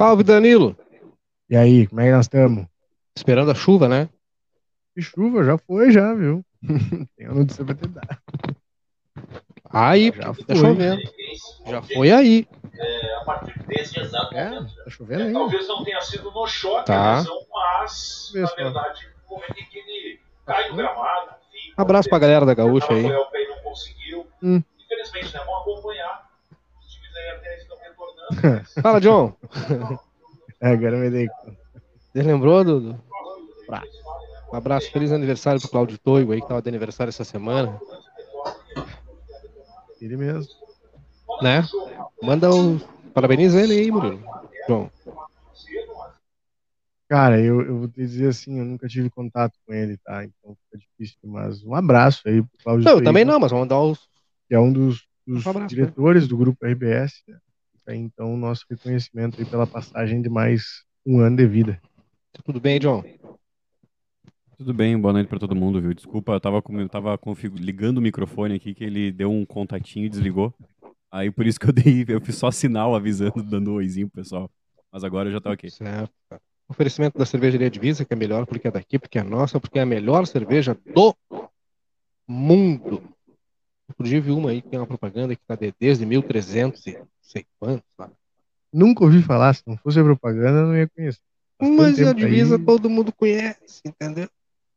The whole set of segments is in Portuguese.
Salve, Danilo. E aí, como é que nós estamos? Esperando a chuva, né? Que chuva, já foi, já, viu? Tem a notícia pra te dar. Aí, Já tá foi. chovendo. Já foi aí. é, a partir desse exato É, momento. tá chovendo É, ainda. talvez não tenha sido no choque Tá. a lesão, mas, Vê na verdade, no momento em que ele cai no gramado, enfim. Abraço pra galera da Gaúcha aí. O pé e não conseguiu. Hum. Infelizmente, né? Vamos acompanhar. Os times aí até Fala, John. É, agora eu me dei. Você lembrou, Dudu? Um abraço, feliz aniversário pro Claudio Toigo aí, que tava de aniversário essa semana, Ele mesmo. né? Manda um. Parabeniza ele aí, Murilo. João. Cara, eu, eu vou te dizer assim, eu nunca tive contato com ele, tá? Então fica difícil, mas um abraço aí pro Cláudio Não, eu também não, mas vamos dar os. Que é um dos, dos Um abraço, diretores do grupo RBS. Né? Aí, Então, nosso reconhecimento aí pela passagem de mais um ano de vida. Tudo bem, John? Tudo bem, boa noite pra todo mundo, viu? Desculpa, eu tava, com- eu tava ligando o microfone aqui, que ele deu um contatinho e desligou. Aí por isso que eu dei, eu fiz só sinal avisando, dando um oizinho pro pessoal. Mas agora eu já tá ok. Certo. Oferecimento da cervejaria Divisa, que é melhor porque é daqui, porque é nossa, porque é a melhor cerveja do mundo. Outro dia vi uma aí que tem uma propaganda que tá de, desde 1300 e sei quantos lá. Nunca ouvi falar, se não fosse a propaganda, eu não ia conhecer. Tanto Mas a divisa aí- todo mundo conhece, entendeu?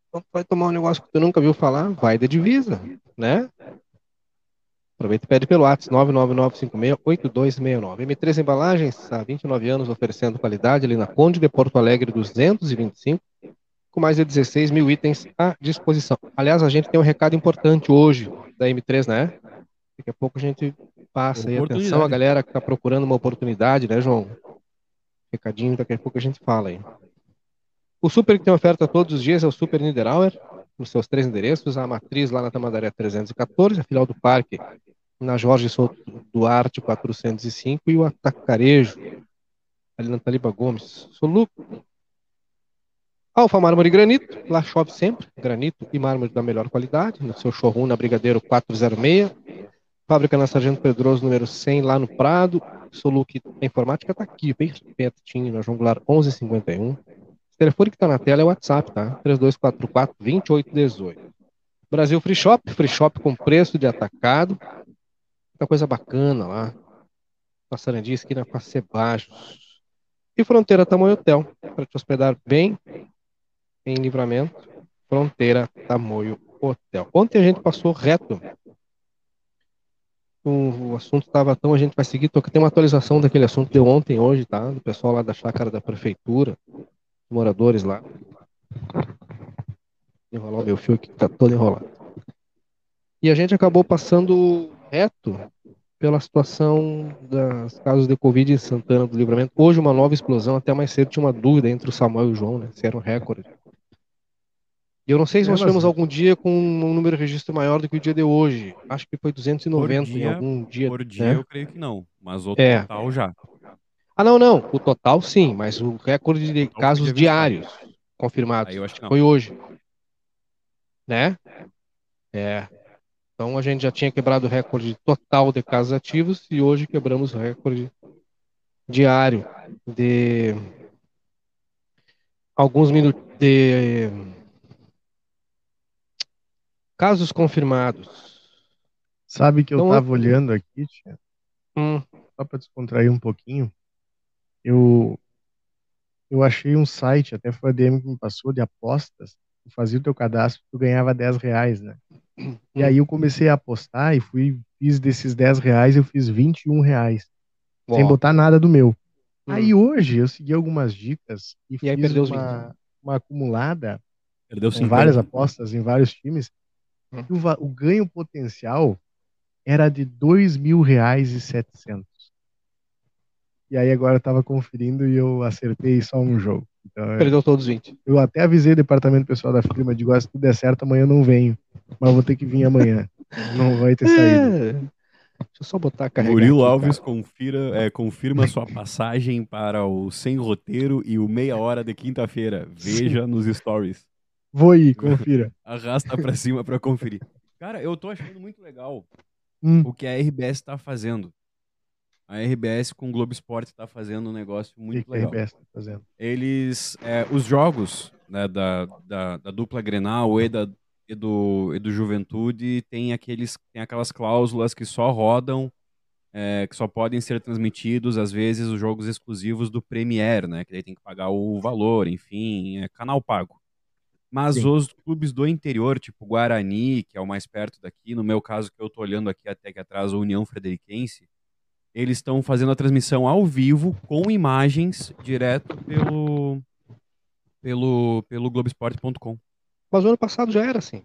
Então tu vai tomar um negócio que tu nunca viu falar, vai da divisa, né? Aproveita e pede pelo WhatsApp 999568269. M3 Embalagens, há 29 anos oferecendo qualidade ali na Conde de Porto Alegre 225, com mais de 16 mil itens à disposição. Aliás, a gente tem um recado importante hoje da M3, né? Daqui a pouco a gente passa aí atenção a galera que está procurando uma oportunidade, né, João? Recadinho, daqui a pouco a gente fala aí. O Super que tem oferta todos os dias é o Super Niederauer, nos seus três endereços, a matriz lá na Tamandaré 314, a filial do parque na Jorge Souto Duarte 405 e o Atacarejo ali na Taliba Gomes. Soluco. Alfa Mármore e Granito, lá chove sempre, granito e mármore da melhor qualidade, no seu showroom na Brigadeiro 406, fábrica na Sargento Pedroso número 100 lá no Prado, Soluc a informática está aqui, bem pertinho, na João Goulart 1151. O telefone que está na tela é o WhatsApp, tá? 3244-2818. Brasil Free Shop, Free Shop com preço de atacado. Muita coisa bacana lá. Passarandia, esquina com a Sebajos. E Fronteira Tamoio Hotel, para te hospedar bem em livramento. Fronteira Tamoio Hotel. Ontem a gente passou reto. O, assunto estava tão, a gente vai seguir, tem uma atualização daquele assunto de ontem, hoje, tá? Do pessoal lá da chácara da prefeitura, moradores lá. Enrolar o meu fio aqui, tá todo enrolado. E a gente acabou passando reto pela situação das casos de Covid em Santana do Livramento. Hoje uma nova explosão, até mais cedo tinha uma dúvida entre o Samuel e o João, né? Se era um recorde. E eu não sei se É, nós tivemos algum dia com um número de registro maior do que o dia de hoje. Acho que foi 290 em dia- algum dia. Por dia né? eu creio que não, mas o É. total já. Ah, não, não. O total sim, mas o recorde de casos diários confirmados foi hoje. Né? É. Então a gente já tinha quebrado o recorde total de casos ativos e hoje quebramos o recorde diário de alguns minutos de casos confirmados. Sabe que eu Então, tava eu- olhando aqui, tia, Hum, só para descontrair um pouquinho, eu eu achei um site, até foi a DM que me passou, de apostas. Tu fazia o teu cadastro, tu ganhava 10 reais, né? E aí eu comecei a apostar e fui, fiz desses 10 reais, eu fiz 21 reais, sem botar nada do meu. hum. Aí hoje eu segui algumas dicas e, E aí fiz perdeu os uma, uma acumulada Perdeu com 50. várias apostas em vários times. Hum. O, o ganho potencial era de dois mil reais e setecentos. E aí agora eu tava conferindo e eu acertei só um jogo. Então, eu- Perdeu todos os 20. eu até avisei o departamento pessoal da firma, digo, "Ah, se tudo der certo, amanhã eu não venho. Mas vou ter que vir amanhã. Não vai ter saída. É. Deixa eu só botar a carregar. Murilo aqui, Alves confira, é, confirma sua passagem para o Sem Roteiro e o Meia Hora de quinta-feira. Veja nos stories. Vou ir, confira. Arrasta pra cima pra conferir. Cara, eu tô achando muito legal Hum. o que a RBS tá fazendo. A RBS com o Globo Esporte está fazendo um negócio O que muito que a legal. RBS tá fazendo? Eles, é, os jogos né, da, da, da dupla Grenal e, da, e, do, e do Juventude tem, aqueles, tem aquelas cláusulas que só rodam, é, que só podem ser transmitidos, às vezes, os jogos exclusivos do Premier, né? Que daí tem que pagar o valor, enfim, é canal pago. Mas Sim. os clubes do interior, tipo Guarani, que é o mais perto daqui, no meu caso, que eu tô olhando aqui até que atrás, a União Frederiquense, eles estão fazendo a transmissão ao vivo, com imagens, direto pelo, pelo, pelo Globesport.com. Mas o ano passado já era assim.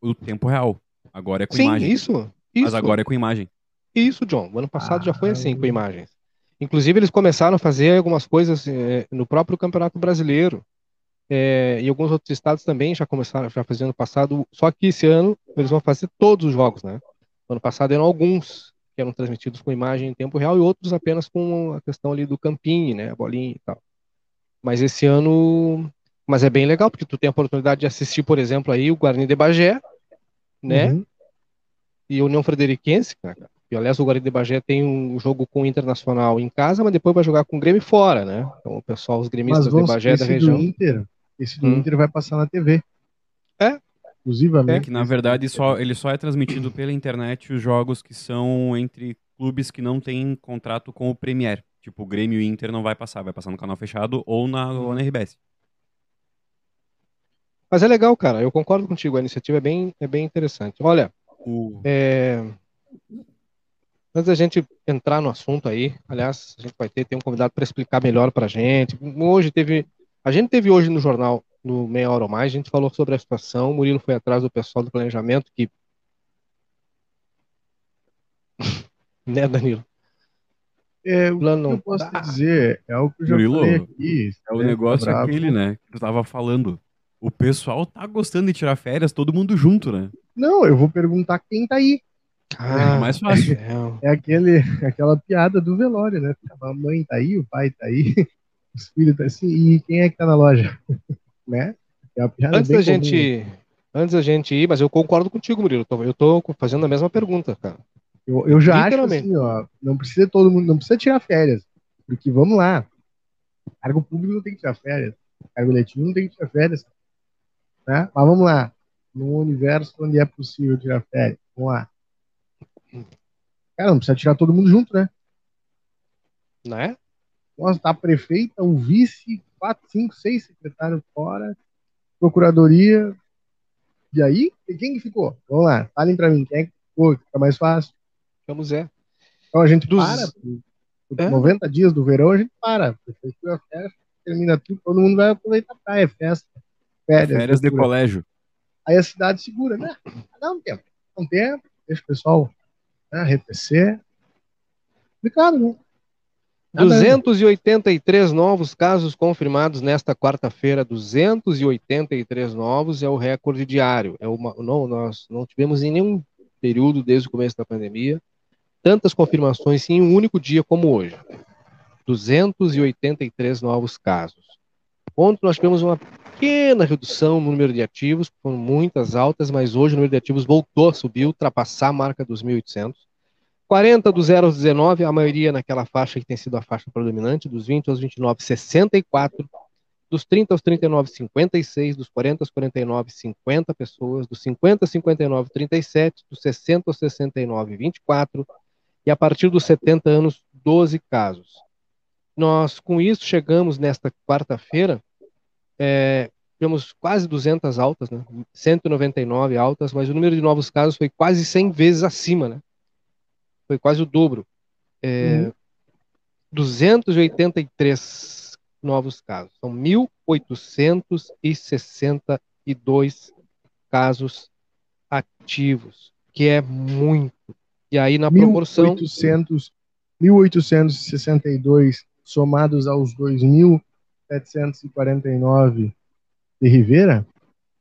O tempo real. Agora é com Sim, imagem. isso. Isso. Mas agora é com imagem. Isso, John. O ano passado já foi Ah, assim, com eu- imagens. Inclusive, eles começaram a fazer algumas coisas eh, no próprio Campeonato Brasileiro. Eh, e alguns outros estados também já começaram, já faziam ano passado. Só que esse ano eles vão fazer todos os jogos, né? Ano passado eram alguns que eram transmitidos com imagem em tempo real e outros apenas com a questão ali do campinho, né? A bolinha e tal. Mas esse ano. Mas é bem legal, porque tu tem a oportunidade de assistir, por exemplo, aí o Guarani de Bagé, né? Uhum. e União Frederiquense, né, cara? E aliás, o Guarani de Bagé tem um jogo com o Internacional em casa, mas depois vai jogar com o Grêmio fora, né? Então o pessoal, os gremistas de Bagé da região. Inter, esse do Hum. Inter vai passar na TV. É. Exclusivamente. Que na verdade só, ele só é transmitido pela internet os jogos que são entre clubes que não têm contrato com o Premier. Tipo, o Grêmio e o Inter não vai passar, vai passar no canal fechado ou na, ou na RBS. Mas é legal, cara. Eu concordo contigo. A iniciativa é bem, é bem interessante. Olha, O, é, antes da gente entrar no assunto aí, aliás, a gente vai ter, ter um convidado para explicar melhor para gente. Hoje teve, a gente teve hoje no jornal, no Meia Hora ou Mais, a gente falou sobre a situação. O Murilo foi atrás do pessoal do planejamento que, né, Danilo? É, o Plano que não eu posso dá. dizer é o que eu já Murilo, falei aqui. é o negócio aquele, né? Que tu tava falando. O pessoal tá gostando de tirar férias, todo mundo junto, né? Não, eu vou perguntar quem tá aí. Ah, mais fácil. é, É aquele, aquela piada do velório, né? A mãe tá aí, o pai tá aí, os filhos tá assim, e quem é que tá na loja? né? É Antes da comum. gente, antes da gente ir, mas eu concordo contigo, Murilo. Eu tô- fazendo a mesma pergunta, cara. Eu, eu já acho assim, ó, não precisa todo mundo, não precisa tirar férias, porque vamos lá, cargo público não tem que tirar férias, cargo letivo não tem que tirar férias, né? Mas vamos lá, num universo onde é possível tirar férias, vamos lá. Cara, não precisa tirar todo mundo junto, né? Né? Nossa, tá a prefeita, o vice, quatro, cinco, seis secretários fora, procuradoria, e aí, e quem que ficou? Vamos lá, falem pra mim, quem é que ficou, que fica mais fácil. Vamos é. Então a gente Dos- para, por, É. 90 dias do verão a gente para. A prefeitura fecha, termina tudo, todo mundo vai aproveitar a praia, festa, férias. Férias de colégio. Aí a cidade segura, né? Dá um tempo. Dá um tempo, deixa o pessoal né, arrefecer. Complicado, né? Nada 283 novos casos confirmados nesta quarta-feira. 283 novos é o recorde diário. É uma, não, nós não tivemos em nenhum período desde o começo da pandemia tantas confirmações em um único dia como hoje. 283 novos casos. Ontem nós tivemos uma pequena redução no número de ativos, foram muitas altas, mas hoje o número de ativos voltou a subir, ultrapassar a marca dos 1.800. 40 do 0 aos 19, a maioria naquela faixa que tem sido a faixa predominante, dos 20 aos 29, 64, dos 30 aos 39, 56, dos 40 aos 49, 50 pessoas, dos 50 aos 59, 37, dos 60 aos 69, 24, e a partir dos 70 anos, 12 casos. Nós, com isso, chegamos nesta quarta-feira, é, tivemos quase 200 altas, né? 199 altas, mas o número de novos casos foi quase 100 vezes acima, né? Foi quase o dobro. É, Uhum. 283 novos casos. São 1.862 casos ativos, que é muito. E aí, na proporção. 1800, 1862 somados aos 2.749 de Rivera,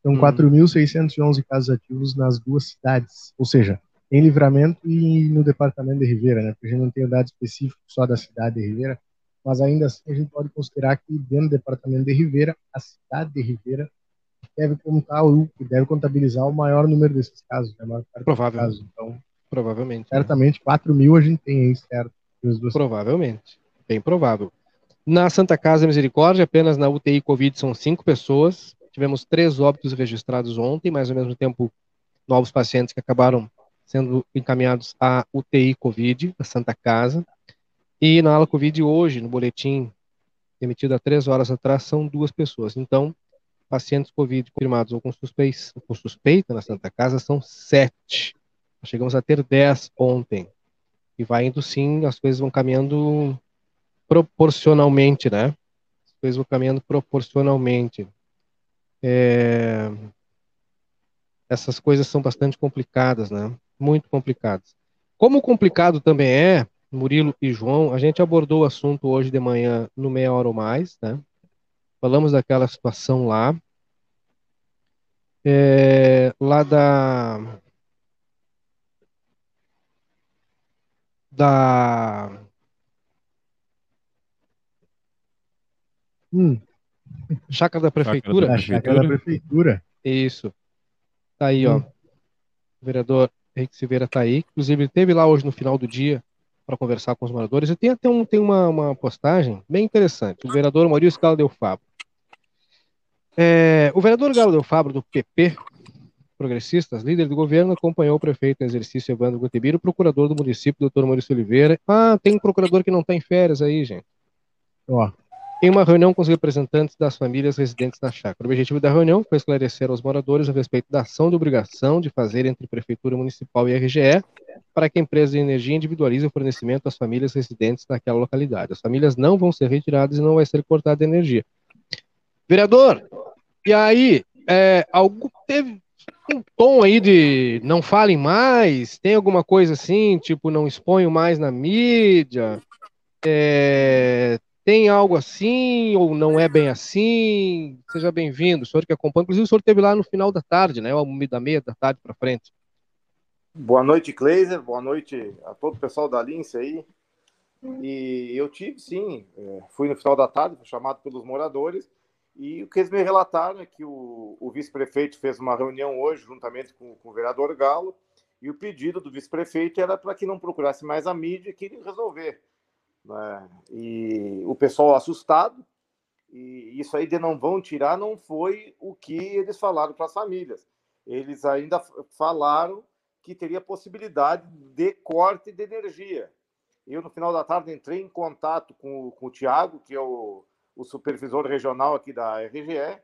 são Hum. 4.611 casos ativos nas duas cidades. Ou seja, em Livramento e no departamento de Rivera, né? Porque a gente não tem o dado específico só da cidade de Rivera, mas ainda assim a gente pode considerar que dentro do departamento de Rivera, a cidade de Rivera deve contar o deve contabilizar o maior número desses casos, né? Provável. casos. Então, Provavelmente. né? certamente 4 mil a gente tem aí, certo? Provavelmente. Bem provável. Na Santa Casa Misericórdia, apenas na UTI Covid são cinco pessoas. Tivemos três óbitos registrados ontem, mas ao mesmo tempo novos pacientes que acabaram sendo encaminhados à UTI Covid, da Santa Casa. E na ala Covid hoje, no boletim emitido há três horas atrás, são duas pessoas. Então, pacientes Covid confirmados ou com, com suspeita na Santa Casa são sete. Chegamos a ter dez ontem. E vai indo sim, as coisas vão caminhando proporcionalmente, né? As coisas vão caminhando proporcionalmente. É, Essas coisas são bastante complicadas, né? Muito complicadas. Como complicado também é, Murilo e João, a gente abordou o assunto hoje de manhã no Meia Hora ou Mais, né? Falamos daquela situação lá. É, lá da. Da. Hum, Chácara da Prefeitura. da chácara da prefeitura. Isso. Tá aí, ó. Hum. O vereador Henrique Silveira tá aí. Inclusive, ele esteve lá hoje no final do dia para conversar com os moradores. E tem até um, tem uma, uma postagem bem interessante. O vereador Maurício Galo Del Fabro. É, o vereador Galo Del Fabro, do PP, Progressistas, líder do governo, acompanhou o prefeito em exercício Evandro Gutibiro, o procurador do município, doutor Maurício Oliveira. Ah, tem um procurador que não está em férias aí, gente Ó, em uma reunião com os representantes das famílias residentes na chácara. O objetivo da reunião foi esclarecer aos moradores a respeito da ação de obrigação de fazer entre Prefeitura Municipal e RGE para que a empresa de energia individualize o fornecimento às famílias residentes naquela localidade. As famílias não vão ser retiradas e não vai ser cortada a energia. Vereador, e aí, é, algo teve um tom aí de não falem mais? Tem alguma coisa assim, tipo, não exponho mais na mídia? É, tem algo assim ou não é bem assim? Seja bem-vindo, o senhor que acompanha. Inclusive, o senhor esteve lá no final da tarde, né? Da meia da tarde para frente. Boa noite, Kleiser. Boa noite a todo o pessoal da Lince aí. E eu tive, sim, é, fui no final da tarde, fui chamado pelos moradores, e o que eles me relataram é que o, o vice-prefeito fez uma reunião hoje, juntamente com, com o vereador Galo, e o pedido do vice-prefeito era para que não procurasse mais a mídia e queria resolver. Né? E o pessoal assustado, e isso aí de não vão tirar não foi o que eles falaram para as famílias. Eles ainda falaram que teria possibilidade de corte de energia. Eu, no final da tarde, entrei em contato com, com o Tiago, que é o, o supervisor regional aqui da RGE,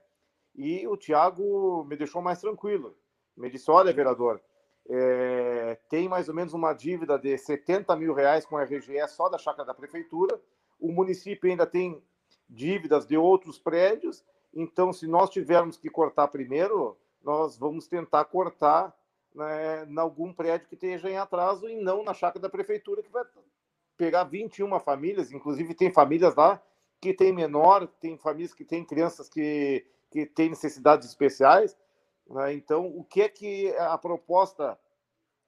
e o Tiago me deixou mais tranquilo. Me disse: Olha, vereador, é, tem mais ou menos uma dívida de 70 mil reais com a RGE só da chácara da prefeitura. O município ainda tem dívidas de outros prédios. Então, se nós tivermos que cortar primeiro, nós vamos tentar cortar né, em algum prédio que esteja em atraso e não na chácara da prefeitura, que vai pegar 21 famílias. Inclusive, tem famílias lá que tem menor, tem famílias que têm crianças que, que têm necessidades especiais. Né? Então, o que é que a proposta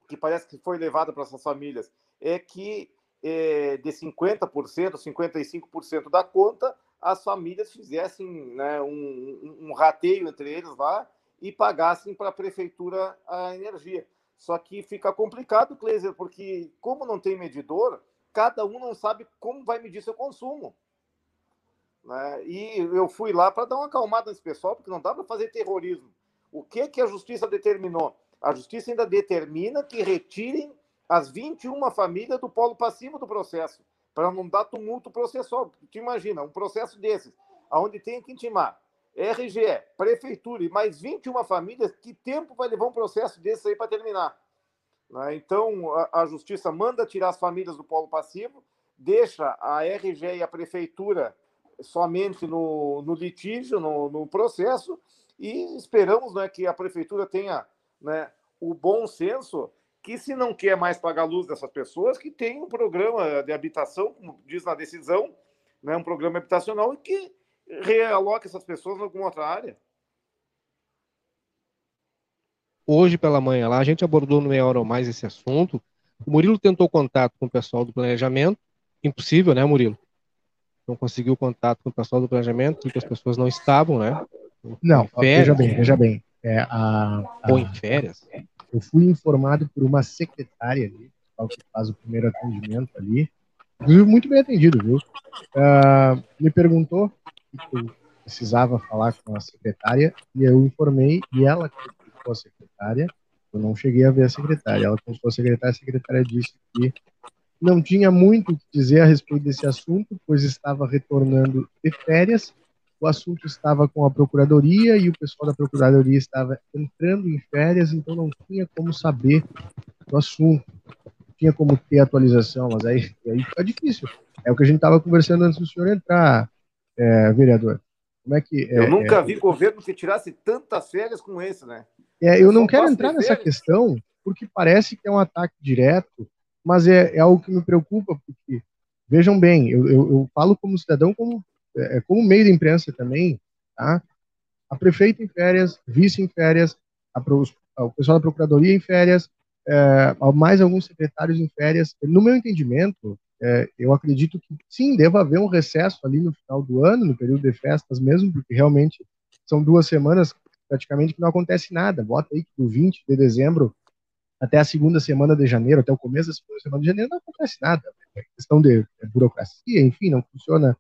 que parece que foi levada para essas famílias é que é, de 50%, 55% da conta, as famílias fizessem né, um, um, rateio entre eles lá e pagassem para a prefeitura a energia. Só que fica complicado, Kleiser, porque como não tem medidor, cada um não sabe como vai medir seu consumo. Né? E eu fui lá para dar uma acalmada nesse pessoal, porque não dá para fazer terrorismo. O que, que a justiça determinou? A justiça ainda determina que retirem as 21 famílias do polo passivo do processo, para não dar tumulto processual. Tu imagina, um processo desses, onde tem que intimar RGE, prefeitura e mais 21 famílias, que tempo vai levar um processo desse aí para terminar? Né? Então, a, a justiça manda tirar as famílias do polo passivo, deixa a RGE e a prefeitura somente no, no litígio, no, no, processo, e esperamos né, que a prefeitura tenha né, o bom senso que, se não quer mais pagar a luz dessas pessoas, que tenha um programa de habitação, como diz na decisão, né, um programa habitacional, e que realoque essas pessoas em alguma outra área. Hoje pela manhã lá, a gente abordou no meia hora ou mais esse assunto. O Murilo tentou contato com o pessoal do planejamento. Impossível, né, Murilo? Não conseguiu contato com o pessoal do planejamento, porque as pessoas não estavam, né? Não, veja bem, veja bem. É, a, a, Ou em férias. Eu fui informado por uma secretária ali, que faz o primeiro atendimento ali, Inclusive, muito bem atendido, viu? Uh, me perguntou se eu precisava falar com a secretária e eu informei e ela consultou a secretária. Eu não cheguei a ver a secretária. Ela consultou a secretária, a secretária disse que não tinha muito o que dizer a respeito desse assunto, pois estava retornando de férias. O assunto estava com a procuradoria e o pessoal da procuradoria estava entrando em férias, então não tinha como saber do assunto tinha como ter atualização, mas aí, aí fica difícil. É o que a gente estava conversando antes do senhor entrar, é, vereador. Como é que. É, eu nunca é, vi governo que tirasse tantas férias com esse, né? É, eu não quero entrar nessa questão, porque parece que é um ataque direto, mas é, é algo que me preocupa, porque, vejam bem, eu, eu, eu falo como cidadão, como, é, é como meio da imprensa também, tá? A prefeita em férias, vice em férias, a, o pessoal da procuradoria em férias, é, mais alguns secretários em férias. No meu entendimento, é, eu acredito que sim, deva haver um recesso ali no final do ano, no período de festas mesmo, porque realmente são duas semanas praticamente que não acontece nada. Bota aí que do 20 de dezembro até a segunda semana de janeiro, até o começo da segunda semana de janeiro, não acontece nada. É questão de é, burocracia, enfim, não funciona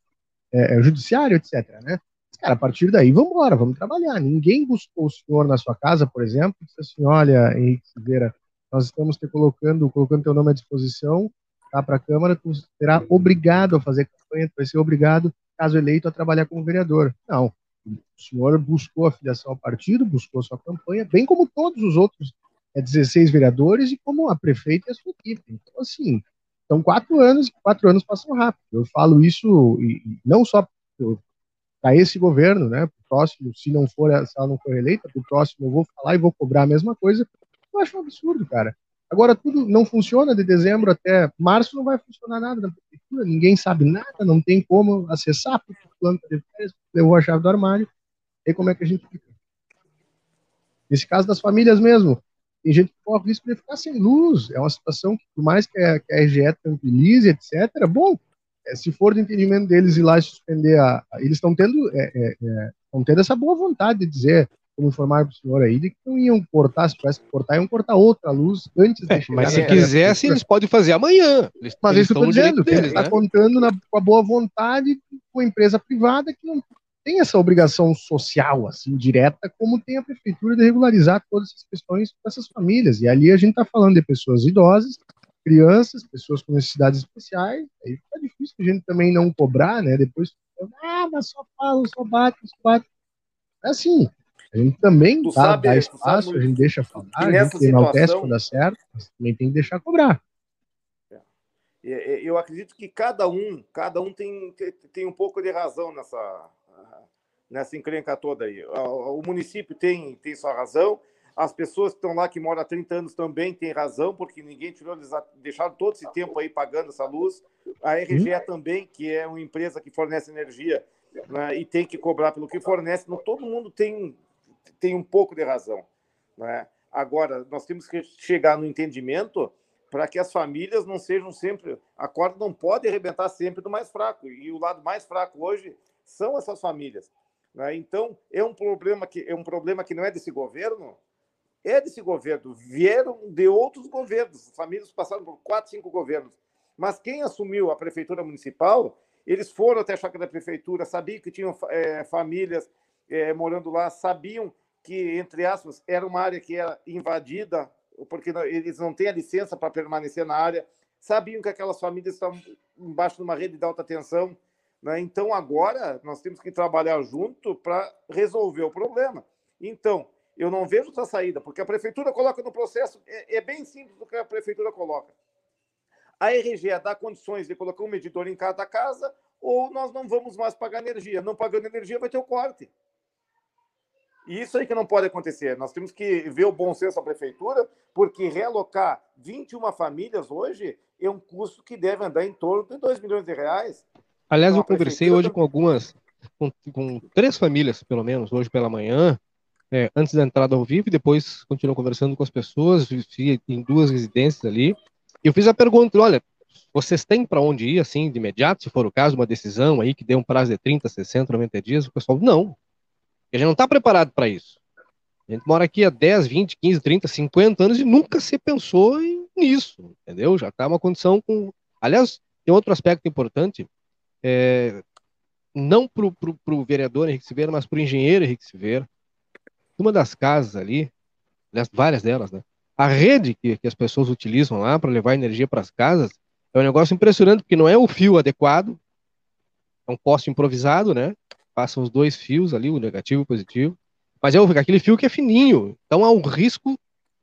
é, é judiciário, etc. Né? cara, a partir daí, vamos embora, vamos trabalhar. Ninguém buscou o senhor na sua casa, por exemplo, e disse assim, olha, Henrique Silveira, nós estamos te colocando, colocando teu nome à disposição tá, para a Câmara, tu será obrigado a fazer campanha, tu vai ser obrigado, caso eleito, a trabalhar como vereador. Não, o senhor buscou a filiação ao partido, buscou sua campanha, bem como todos os outros é, 16 vereadores e como a prefeita e a sua equipe. Então, assim, são quatro anos, e quatro anos passam rápido. Eu falo isso e, não só para esse governo, né? Pro próximo, se não for, se ela não for eleita, para o próximo eu vou falar e vou cobrar a mesma coisa, eu acho um absurdo, cara. Agora tudo não funciona de dezembro até março, não vai funcionar nada na prefeitura, ninguém sabe nada, não tem como acessar, porque o plano tá de férias levou a chave do armário. E como é que a gente fica? Nesse caso das famílias mesmo, tem gente que corre o risco de ficar sem luz. É uma situação que, por mais que a, que a RGE tranquilize, etc., bom, é, se for do entendimento deles ir lá e suspender a. a eles estão tendo, é, é, é tendo essa boa vontade de dizer como informaram para o senhor aí, de que não iam cortar, se tivesse que cortar, iam cortar outra luz antes é, Mas se quisesse, eles podem fazer amanhã. Eles, mas eles isso eu estou dizendo, deles, está né? contando na, com a boa vontade com a empresa privada que não tem essa obrigação social, assim, direta, como tem a prefeitura de regularizar todas essas questões para essas famílias. E ali a gente está falando de pessoas idosas, crianças, pessoas com necessidades especiais, aí fica difícil a gente também não cobrar, né? Depois, ah, mas só falam, só bate, só bate. É assim, a gente também dá, sabe, dá espaço, a gente deixa falar, a gente enaltece quando dá certo, mas também tem que deixar cobrar. É. Eu acredito que cada um, cada um tem, tem um pouco de razão nessa, nessa encrenca toda aí. O município tem, tem sua razão, as pessoas que estão lá, que moram há 30 anos, também têm razão, porque ninguém tirou, eles deixaram todo esse tempo aí pagando essa luz. A RGE hum. também, que é uma empresa que fornece energia né, e tem que cobrar pelo que fornece. Não, todo mundo tem, tem um pouco de razão. Né? Agora, nós temos que chegar no entendimento para que as famílias não sejam sempre. A corda não pode arrebentar sempre do mais fraco. E o lado mais fraco hoje são essas famílias. Né? Então, é um problema que é um problema que não é desse governo, é desse governo. Vieram de outros governos. As famílias passaram por quatro, cinco governos. Mas quem assumiu a prefeitura municipal, eles foram até a chácara da prefeitura, sabiam que tinham é, famílias é, morando lá, sabiam que, entre aspas, era uma área que era invadida, porque eles não têm a licença para permanecer na área, sabiam que aquelas famílias estavam embaixo de uma rede de alta tensão. Né? Então, agora, nós temos que trabalhar junto para resolver o problema. Então, eu não vejo outra saída, porque a prefeitura coloca no processo, é, é bem simples o que a prefeitura coloca. A RGE dá condições de colocar um medidor em cada casa, ou nós não vamos mais pagar energia. Não pagando energia, vai ter o corte. E isso aí que não pode acontecer. Nós temos que ver o bom senso da prefeitura, porque realocar 21 famílias hoje é um custo que deve andar em torno de 2 milhões de reais. Aliás, eu conversei hoje com algumas, com, com, três famílias, pelo menos, hoje pela manhã, é, antes da entrada ao vivo, e depois continuo conversando com as pessoas, em duas residências ali. Eu fiz a pergunta: olha, vocês têm para onde ir, assim, de imediato, se for o caso, uma decisão aí que dê um prazo de 30, 60, 90 dias? O pessoal, não, a gente não está preparado para isso. A gente mora aqui há 10, 20, 15, 30, 50 anos e nunca se pensou nisso, entendeu? Já está uma condição com. Aliás, tem outro aspecto importante, é, não para o vereador Henrique Silveira, mas para o engenheiro Henrique Silveira. Uma das casas ali, várias delas, né? A rede que, que as pessoas utilizam lá para levar energia para as casas é um negócio impressionante, porque não é o fio adequado, é um poste improvisado, né? Passam os dois fios ali, o negativo e o positivo. Mas é aquele fio que é fininho. Então há um risco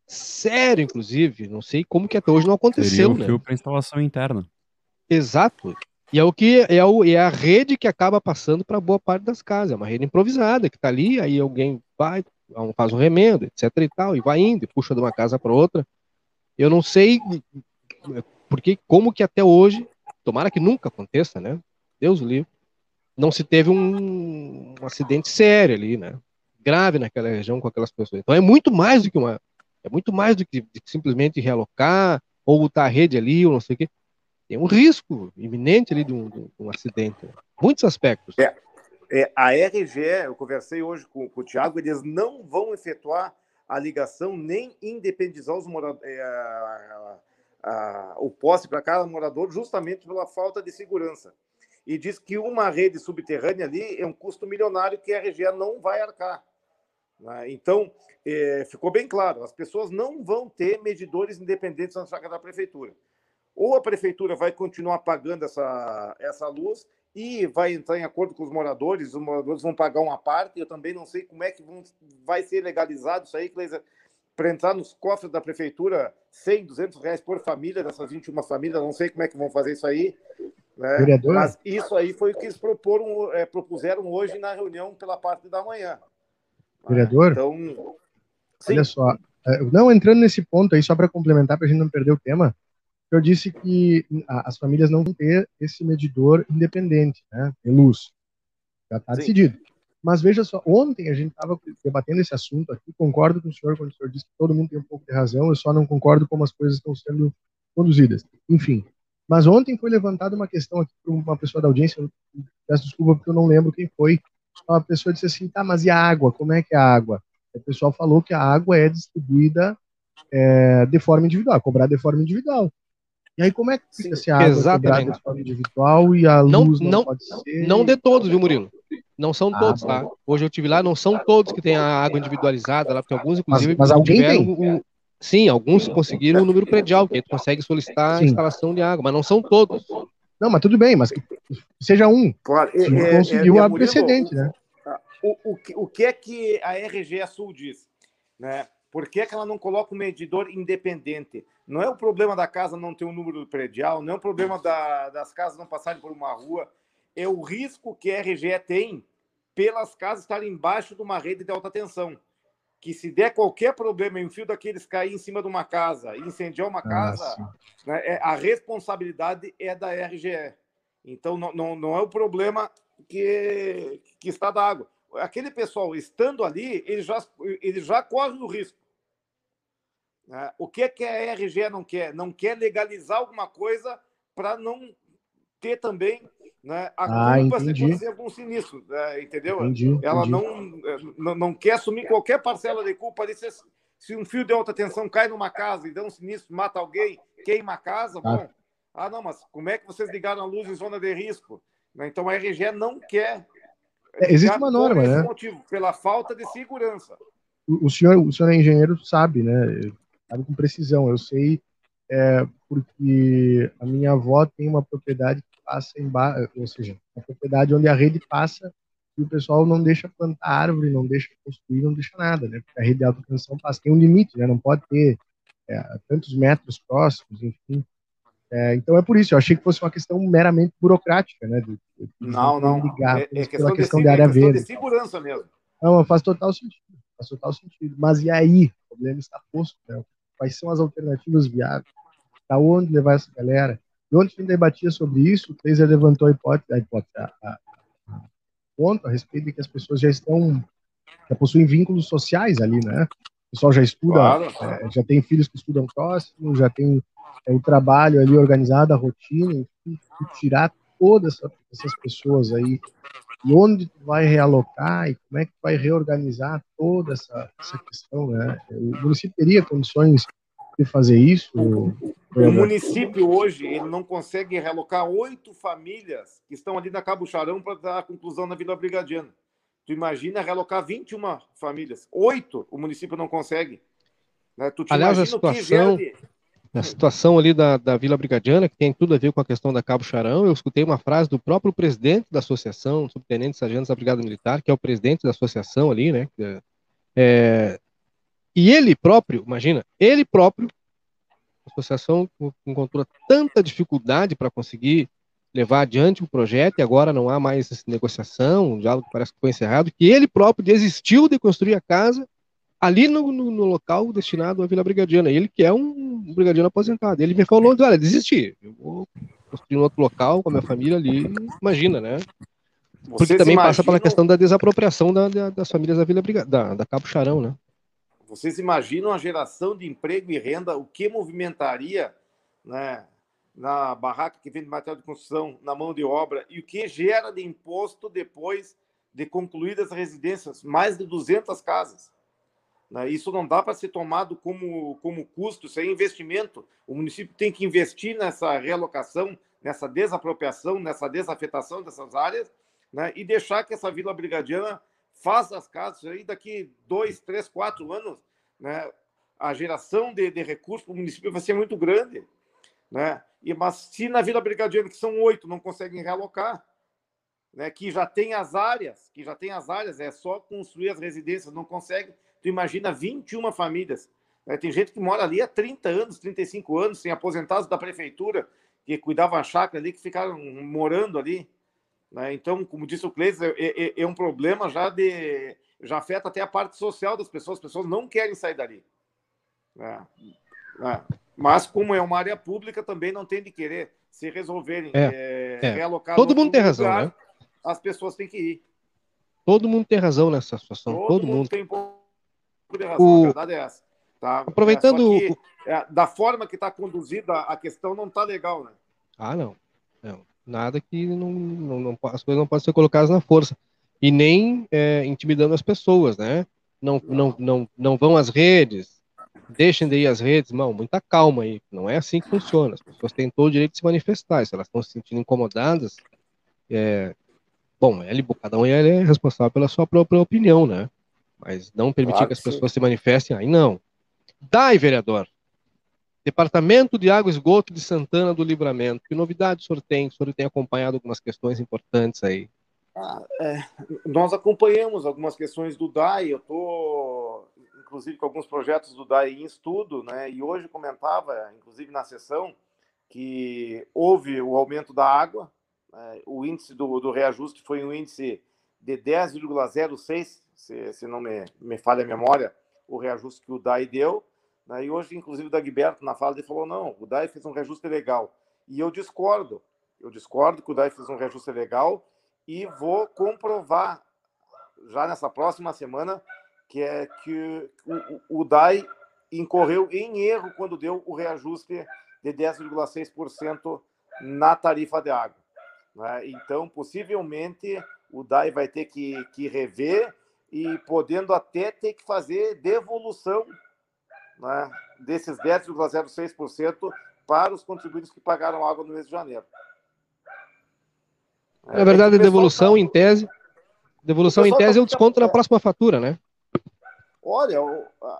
sério, inclusive. Não sei como que até hoje não aconteceu, Seria né? fio para instalação interna. Exato. E é o que é, o, é a rede que acaba passando para boa parte das casas. É uma rede improvisada que está ali, aí alguém vai, faz um remendo, etc e tal, e vai indo, e puxa de uma casa para outra. Eu não sei porque como que até hoje, tomara que nunca aconteça, né? Deus livre, não se teve um, um acidente sério ali, né? Grave naquela região com aquelas pessoas. Então é muito mais do que uma, é muito mais do que simplesmente realocar ou botar a rede ali ou não sei o quê. Tem um risco iminente ali de um, de um acidente. Muitos aspectos. É, é, a RGE, eu conversei hoje com, com o Tiago, eles não vão efetuar a ligação nem independizar os moradores, é, o poste para cada morador, justamente pela falta de segurança. E diz que uma rede subterrânea ali é um custo milionário que a RGE não vai arcar. Né? Então, é, ficou bem claro: as pessoas não vão ter medidores independentes na chácara da prefeitura. Ou a prefeitura vai continuar pagando essa, essa luz e vai entrar em acordo com os moradores, os moradores vão pagar uma parte. Eu também não sei como é que vão, vai ser legalizado isso aí, Cleisa, para entrar nos cofres da prefeitura 100, 200 reais por família, dessas 21 famílias, não sei como é que vão fazer isso aí. Né? Vereador? Mas isso aí foi o que eles proporam, é, propuseram hoje na reunião pela parte da manhã. Vereador? Então, Olha só, é, não entrando nesse ponto aí, só para complementar, para a gente não perder o tema, eu disse que as famílias não vão ter esse medidor independente, né, de luz. Já está decidido. Mas veja só, ontem a gente estava debatendo esse assunto aqui, concordo com o senhor quando o senhor disse que todo mundo tem um pouco de razão, eu só não concordo como as coisas estão sendo conduzidas. Enfim, mas ontem foi levantada uma questão aqui por uma pessoa da audiência, eu peço desculpa porque eu não lembro quem foi, uma pessoa disse assim, tá, mas e a água? Como é que é a água? O pessoal falou que a água é distribuída é, de forma individual, cobrada de forma individual. E aí como é que fica se a água é forma individual e a não, luz não, não pode ser? Não de todos, viu, Murilo? Não são Ah, todos, tá? Hoje eu tive lá, não são todos que têm a água individualizada lá, porque alguns, inclusive, mas alguém tiveram tem. o- Sim, alguns conseguiram o número predial, que aí tu consegue solicitar Sim. a instalação de água, mas não são todos. Não, mas tudo bem, mas que seja um. claro, Se não conseguiu, é, Murilo, precedente, né? o, o, que- o que é que a RGE Sul diz? Né? Por que, é que ela não coloca um medidor independente? Não é o problema da casa não ter um número predial, não é o problema da- das casas não passarem por uma rua, é o risco que a RGE tem pelas casas estarem embaixo de uma rede de alta tensão. Que se der qualquer problema e um fio daqueles cair em cima de uma casa e incendiar uma Ah, casa, né, é- a responsabilidade é da RGE. Então, não, não, não é o problema que, que está da água. Aquele pessoal estando ali, ele já, ele já corre o risco. Né? O que, é que a RGE não quer? Não quer legalizar alguma coisa para não ter também né, a Ah, culpa se entendi. acontecer algum sinistro. né, entendeu? Entendi, Ela entendi. não, não, não quer assumir qualquer parcela de culpa ali. Se, se um fio de alta tensão cai numa casa e dá um sinistro, mata alguém, queima a casa, Claro. bom. Ah, não, mas como é que vocês ligaram a luz em zona de risco? Né, Então a RGE não quer. É, existe uma norma, por esse né? motivo, pela falta de segurança. o o senhor, o senhor é engenheiro, sabe, né? Sabe com precisão. Eu sei é, porque a minha avó tem uma propriedade que passa embaixo, ou seja, uma propriedade onde a rede passa e o pessoal não deixa plantar árvore, não deixa construir, não deixa nada, né? Porque a rede de alta tensão passa, tem um limite, né? Não pode ter é, tantos metros próximos, enfim. É, então é por isso, eu achei que fosse uma questão meramente burocrática, né? de- de- de Não, não. ligar É, é questão, pela de, questão de é área questão de verde. segurança mesmo. Não, faz total sentido. Faz total sentido. Mas e aí? O problema está posto, né? Quais são as alternativas viáveis? Para onde levar essa galera? E ontem a gente debatia sobre isso, o Kleiser levantou a hipótese, a hipótese, a, a, a ponto a respeito de que as pessoas já estão, já possuem vínculos sociais ali, né? O pessoal já estuda, Claro. é, já tem filhos que estudam próximo, já tem é, o trabalho ali organizado, a rotina, enfim, tirar todas essa- essas pessoas aí e onde tu vai realocar e como é que tu vai reorganizar toda essa, essa questão, né? O município teria condições de fazer isso, O município hoje ele não consegue realocar oito famílias que estão ali na Cabo Charão para dar a conclusão na Vila Brigadiana. Tu imagina realocar 21 famílias. Oito o município não consegue. Né? Tu te Aliás, a situação- gera de- A situação ali da, da Vila Brigadiana, que tem tudo a ver com a questão da Cabo Charão, eu escutei uma frase do próprio presidente da associação, subtenente sargento da Brigada Militar, que é o presidente da associação ali, né? é- é, e ele próprio, imagina, ele próprio, a associação encontrou tanta dificuldade para conseguir levar adiante o projeto e agora não há mais negociação, o diálogo parece que foi encerrado, que ele próprio desistiu de construir a casa ali no, no- no local destinado à Vila Brigadiana. Ele que é um brigadiano aposentado. Ele me falou, olha, desisti. Eu vou construir em outro local com a minha família ali. Imagina, né? Porque Vocês também passa pela imaginam- questão da desapropriação da- da- das famílias da Vila Briga- da, da Cabo Charão, né? Vocês imaginam a geração de emprego e renda, o que movimentaria né, na barraca que vende material de construção, na mão de obra, e o que gera de imposto depois de concluídas as residências? Mais de 200 casas. Né? Isso não dá para ser tomado como, como custo, isso é investimento. O município tem que investir nessa realocação, nessa desapropriação, nessa desafetação dessas áreas, né? e deixar que essa Vila Brigadiana faça as casas aí daqui dois, três, quatro anos, né? A geração de, de recursos para o município vai ser muito grande, né? E mas se na Vila Brigadiana que são oito não conseguem realocar, né? Que já tem as áreas, que já tem as áreas, é só construir as residências, não consegue. Tu imagina 21 famílias. né? Tem gente que mora ali há 30 anos, 35 anos, sem aposentados da prefeitura que cuidavam a chácara ali, que ficaram morando ali. né? Então, como disse o Cleiton, é, é- é um problema já de. já afeta até a parte social das pessoas, as pessoas não querem sair dali. né? Né? Mas, como é uma área pública, também não tem de querer se resolverem É, é, é. realocar. Todo mundo tem razão, lugar, né? As pessoas têm que ir. Todo mundo tem razão nessa situação. Todo, Todo, mundo, mundo. tem razão, O- a verdade é essa. Tá? Aproveitando É, que, é, da forma que está conduzida a questão não está legal, né? Ah, não. não. Nada que não, não, não, as coisas não podem ser colocadas na força. E nem é, intimidando as pessoas, né? Não, não, não, não vão às redes, deixem de ir às redes. Não, muita calma aí. Não é assim que funciona. As pessoas têm todo o direito de se manifestar. Se elas estão se sentindo incomodadas, é, bom, ele, cada um é responsável pela sua própria opinião, né? Mas não permitir Claro que as sim. pessoas se manifestem, aí não. Dai, vereador. Departamento de Água e Esgoto de Santana do Livramento. Que novidade o senhor tem? O senhor tem acompanhado algumas questões importantes aí. Ah, é, nós acompanhamos algumas questões do DAI, eu estou, inclusive, com alguns projetos do DAI em estudo, né? E hoje comentava, inclusive na sessão, que houve o aumento da água, né, o índice do, do reajuste foi um índice de 10,06, se, se não me, me falha a memória, o reajuste que o DAI deu. Né? E hoje, inclusive, o Dagberto, na fala, ele falou: não, o DAI fez um reajuste legal. E eu discordo. Eu discordo que o DAI fez um reajuste legal e vou comprovar já nessa próxima semana que é que o, o- DAI incorreu em erro quando deu o reajuste de 10,6% na tarifa de água. né? Então, possivelmente, o DAI vai ter que, que rever e podendo até ter que fazer devolução né, desses 10,06% para os contribuintes que pagaram água no mês de janeiro. Na verdade, É devolução tá- em tese, devolução em pessoal tá tese é o desconto na próxima fatura, né? Olha,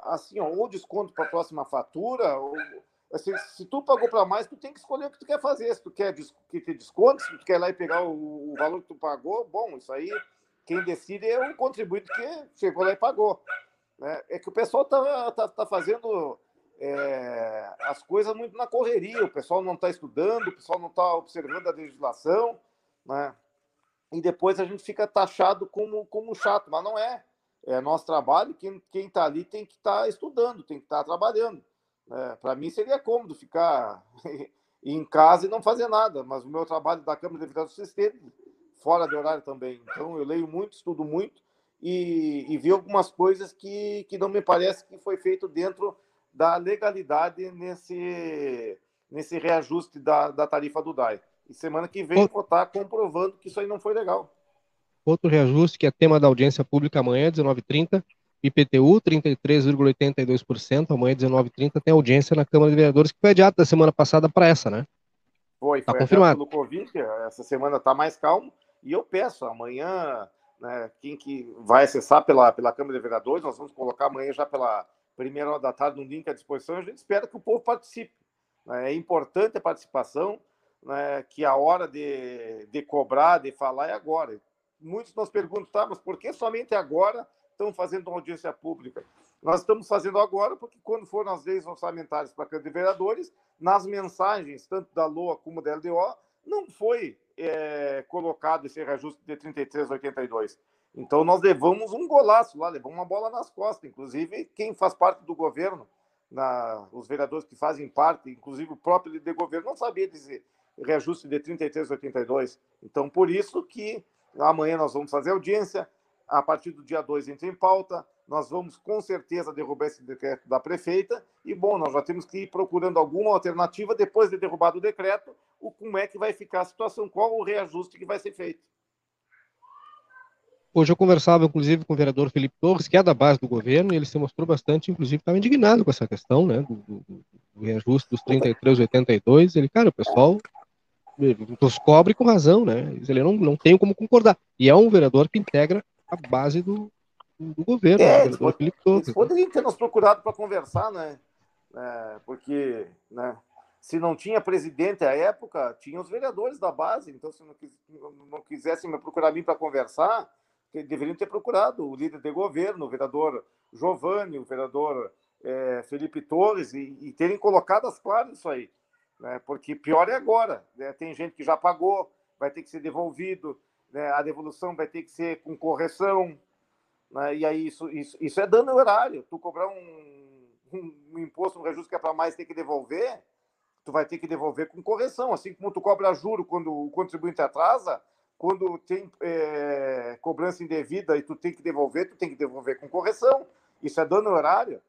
assim, ó, ou desconto para a próxima fatura, ou, assim, se tu pagou para mais, tu tem que escolher o que tu quer fazer. Se tu quer que te desconte, se tu quer ir lá e pegar o, o valor que tu pagou, bom, isso aí quem decide é o contribuinte que chegou lá e pagou. né? É que o pessoal tá, tá, tá fazendo é, as coisas muito na correria, o pessoal não está estudando, o pessoal não está observando a legislação, né? e depois a gente fica taxado como, como chato, mas não é é nosso trabalho, quem está ali tem que estar estudando, tem que estar trabalhando. Para mim seria cômodo ficar em casa e não fazer nada, mas o meu trabalho da Câmara de Deputados estende fora de horário também. Então eu leio muito, estudo muito e, e vi algumas coisas que, que não me parece que foi feito dentro da legalidade nesse, nesse reajuste da, da tarifa do DAI. E semana que vem vou estar comprovando que isso aí não foi legal. Outro reajuste, que é tema da audiência pública amanhã, 19h30, IPTU, 33,82%, amanhã 19h30 tem audiência na Câmara de Vereadores, que foi adiado da semana passada para essa, né? Foi, Tá foi confirmado. pelo Covid, essa semana está mais calmo, e eu peço, amanhã, né, quem que vai acessar pela, pela Câmara de Vereadores, nós vamos colocar amanhã já pela primeira hora da tarde um link à disposição, a gente espera que o povo participe. né? É importante a participação, né, que a hora de, de cobrar, de falar é agora. Muitos nos perguntam, tá, mas por que somente agora estão fazendo uma audiência pública? Nós estamos fazendo agora porque quando foram as leis orçamentárias para a Câmara de Vereadores, nas mensagens, tanto da LOA como da LDO, não foi é, colocado esse reajuste de 33,82. Então nós levamos um golaço lá, levamos uma bola nas costas. Inclusive, quem faz parte do governo, na, os vereadores que fazem parte, inclusive o próprio líder de governo, não sabia dizer reajuste de 33,82. Então, por isso que amanhã nós vamos fazer audiência, a partir do dia 2 entra em pauta, nós vamos com certeza derrubar esse decreto da prefeita, e bom, nós já temos que ir procurando alguma alternativa depois de derrubado o decreto, o, como é que vai ficar a situação, qual o reajuste que vai ser feito. Hoje eu conversava, inclusive, com o vereador Felipe Torres, que é da base do governo, e ele se mostrou bastante, inclusive, estava indignado com essa questão, né, do, do, do reajuste dos 33,82. Ele, cara, o pessoal nos cobre com razão, né? Ele não, não tem como concordar. E é um vereador que integra a base do, do governo, É, né, eles. Eles poderiam ter nos procurado para conversar, né? É, porque, né? Se não tinha presidente à época, tinha os vereadores da base. Então, se não, quis, não, quisessem me procurar mim para conversar, deveriam ter procurado o líder de governo, o vereador Giovanni, o vereador é, Felipe Torres, e, e terem colocado as claras isso aí. Né? Porque pior é agora. Né? Tem gente que já pagou, vai ter que ser devolvido, né? a devolução vai ter que ser com correção. Né? E aí isso, isso, isso é dano horário. Tu cobrar um, um, um imposto, um reajuste que é para mais, ter que devolver, tu vai ter que devolver com correção. Assim como tu cobra juro quando o contribuinte atrasa, quando tem é, cobrança indevida e tu tem que devolver, tu tem que devolver com correção. Isso é dano horário.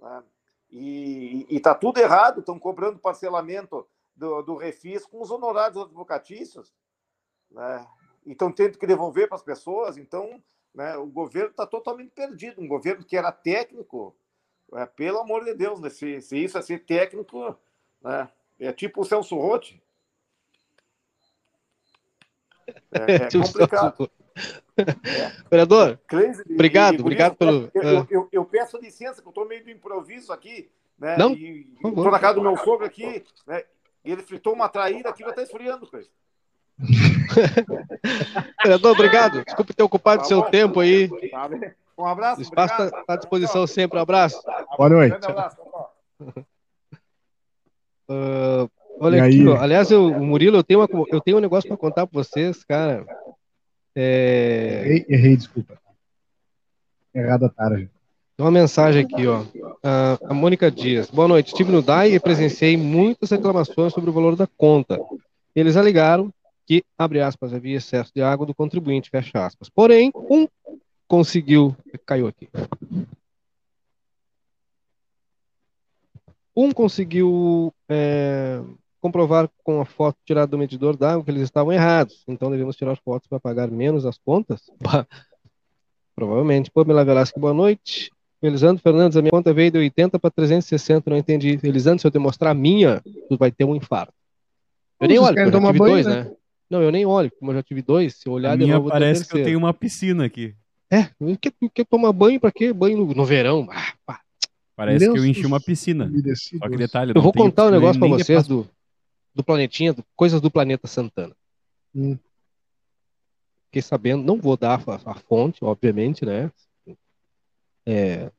Né? E está tudo errado, estão cobrando parcelamento do, do refis com os honorários advocatícios. Né? E estão tendo que devolver para as pessoas. Então, né, o governo está totalmente perdido. Um governo que era técnico, é, pelo amor de Deus, né? se, se isso é ser técnico, né? é tipo o Celso Rotti. É, é complicado. Vereador, Cleise, obrigado, e obrigado pelo. Eu, ah, eu, eu- peço licença, que eu estou meio de improviso aqui, né? Não, estou na casa do meu sogro aqui, né? E ele fritou uma traíra aqui, vai estar esfriando, Cleise. vereador, obrigado. Desculpe ter ocupado Tá seu bom? tempo aí. Tá? Um abraço. O espaço está à disposição sempre. Um abraço. Boa noite. Abraço. Ah, olha aqui, aí? ó. aliás, eu, o Murilo, eu tenho, uma, eu tenho um negócio para contar para vocês, cara. É, Errei, errei, desculpa. Errada a tarde. Tem uma mensagem aqui, ó. Ah, a Mônica Dias. Boa noite. Estive no DAI e presenciei muitas reclamações sobre o valor da conta. Eles alegaram que, abre aspas, havia excesso de água do contribuinte, fecha aspas. Porém, um conseguiu. Caiu aqui. Um conseguiu é, comprovar com a foto tirada do medidor d'água que eles estavam errados. Então devemos tirar fotos para pagar menos as contas? Provavelmente. Pamela Velasque, boa noite. Elisandro Fernandes, a minha conta veio de 80 para 360, não entendi. Elisandro, se eu te mostrar a minha, tu vai ter um infarto. Eu nem olho, eu já tive banho, dois, né? né? Não, eu nem olho, como eu já tive dois. Se eu olhar A minha eu parece que eu tenho uma piscina aqui. É, quer, quer tomar banho pra quê? Banho no, no verão? Ah, pá. Parece que eu Deus enchi uma piscina. Umedecidos. Só que detalhe, Eu não vou contar um negócio pra vocês do, do planetinha, do- coisas do planeta Santana. Hum. Fiquei sabendo, não vou dar a, a fonte, obviamente, né? É,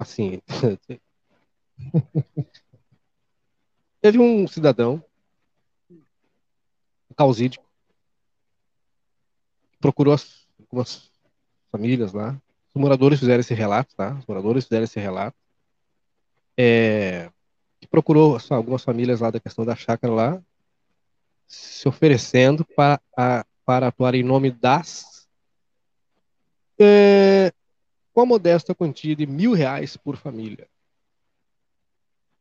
assim, teve um cidadão, causídico, procurou as, algumas famílias lá. Os moradores fizeram esse relato, tá? Os moradores fizeram esse relato. É, que procurou algumas famílias lá da questão da chácara lá, se oferecendo para, a- para atuar em nome das é, com a modesta quantia de mil reais por família.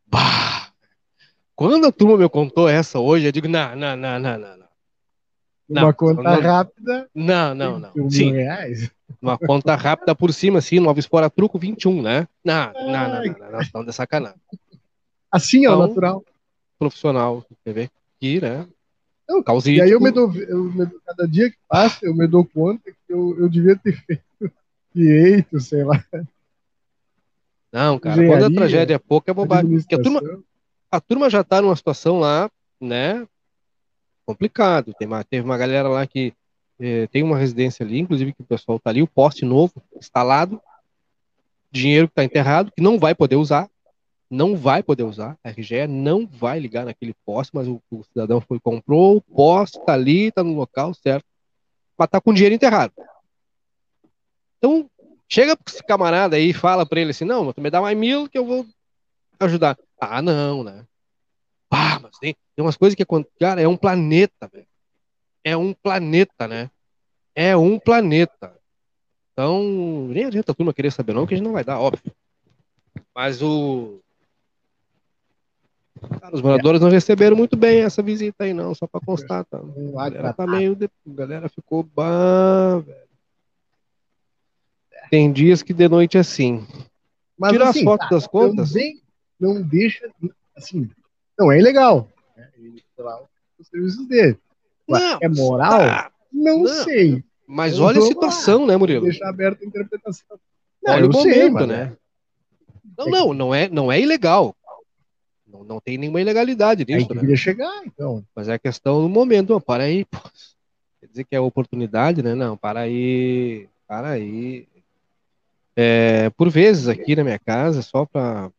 Bah! Quando a turma me contou essa hoje, eu digo, não, não, não, não, não, não. Não, Uma conta não- rápida, Não, não, não. Sim, reais. uma conta rápida por cima, assim, Nova Espora Truco 21, né? Não, não, não, não, não, não, não, de sacanagem. Assim é o Então, natural. Profissional, ver? Aqui, né? Não, Causístico. E aí eu me dou, eu me dou- cada dia que passa, eu me dou conta que eu, eu devia ter feito direito, sei lá, Não, cara, quando a engenharia, tragédia é pouca, é bobagem. Porque a turma, a turma já tá numa situação lá, né? Complicado. Tem uma, teve uma galera lá que eh, tem uma residência ali, inclusive que o pessoal tá ali, o poste novo, instalado, dinheiro que tá enterrado, que não vai poder usar, não vai poder usar. A RGE não vai ligar naquele poste, mas o, o cidadão foi comprou, o poste tá ali, tá no local certo, mas tá com dinheiro enterrado. Então, chega esse camarada aí e fala pra ele assim, não, tu me dá mais mil que eu vou ajudar. Ah, não, né? Ah, mas tem, tem umas coisas que acontecem. Cara, é um planeta, velho. É um planeta, né? É um planeta. Então, nem adianta a turma querer saber, não, que a gente não vai dar, óbvio. Mas o. Cara, os moradores não receberam muito bem essa visita aí, não, só pra constar, tá? A galera tá meio. de- A galera ficou. Bah, velho. Tem dias que de noite é assim. Mas, Tirar assim, as fotos das contas. Também não deixa, assim, não é ilegal. Né? Ele, sei lá, os serviços dele. Ué, é moral? tá, Não, Não. sei. Mas olha a situação, né, Murilo? Deixar aberta a interpretação. Não, Olha o sei, momento, mas, né? Não, não, não é, não é ilegal. Não, não tem nenhuma ilegalidade Aí nisso, que né? queria chegar, então. Mas é a questão do momento. Não, para aí, pô. Quer dizer que é oportunidade, né? Não, para aí. Para aí. É, por vezes aqui na minha casa, só para.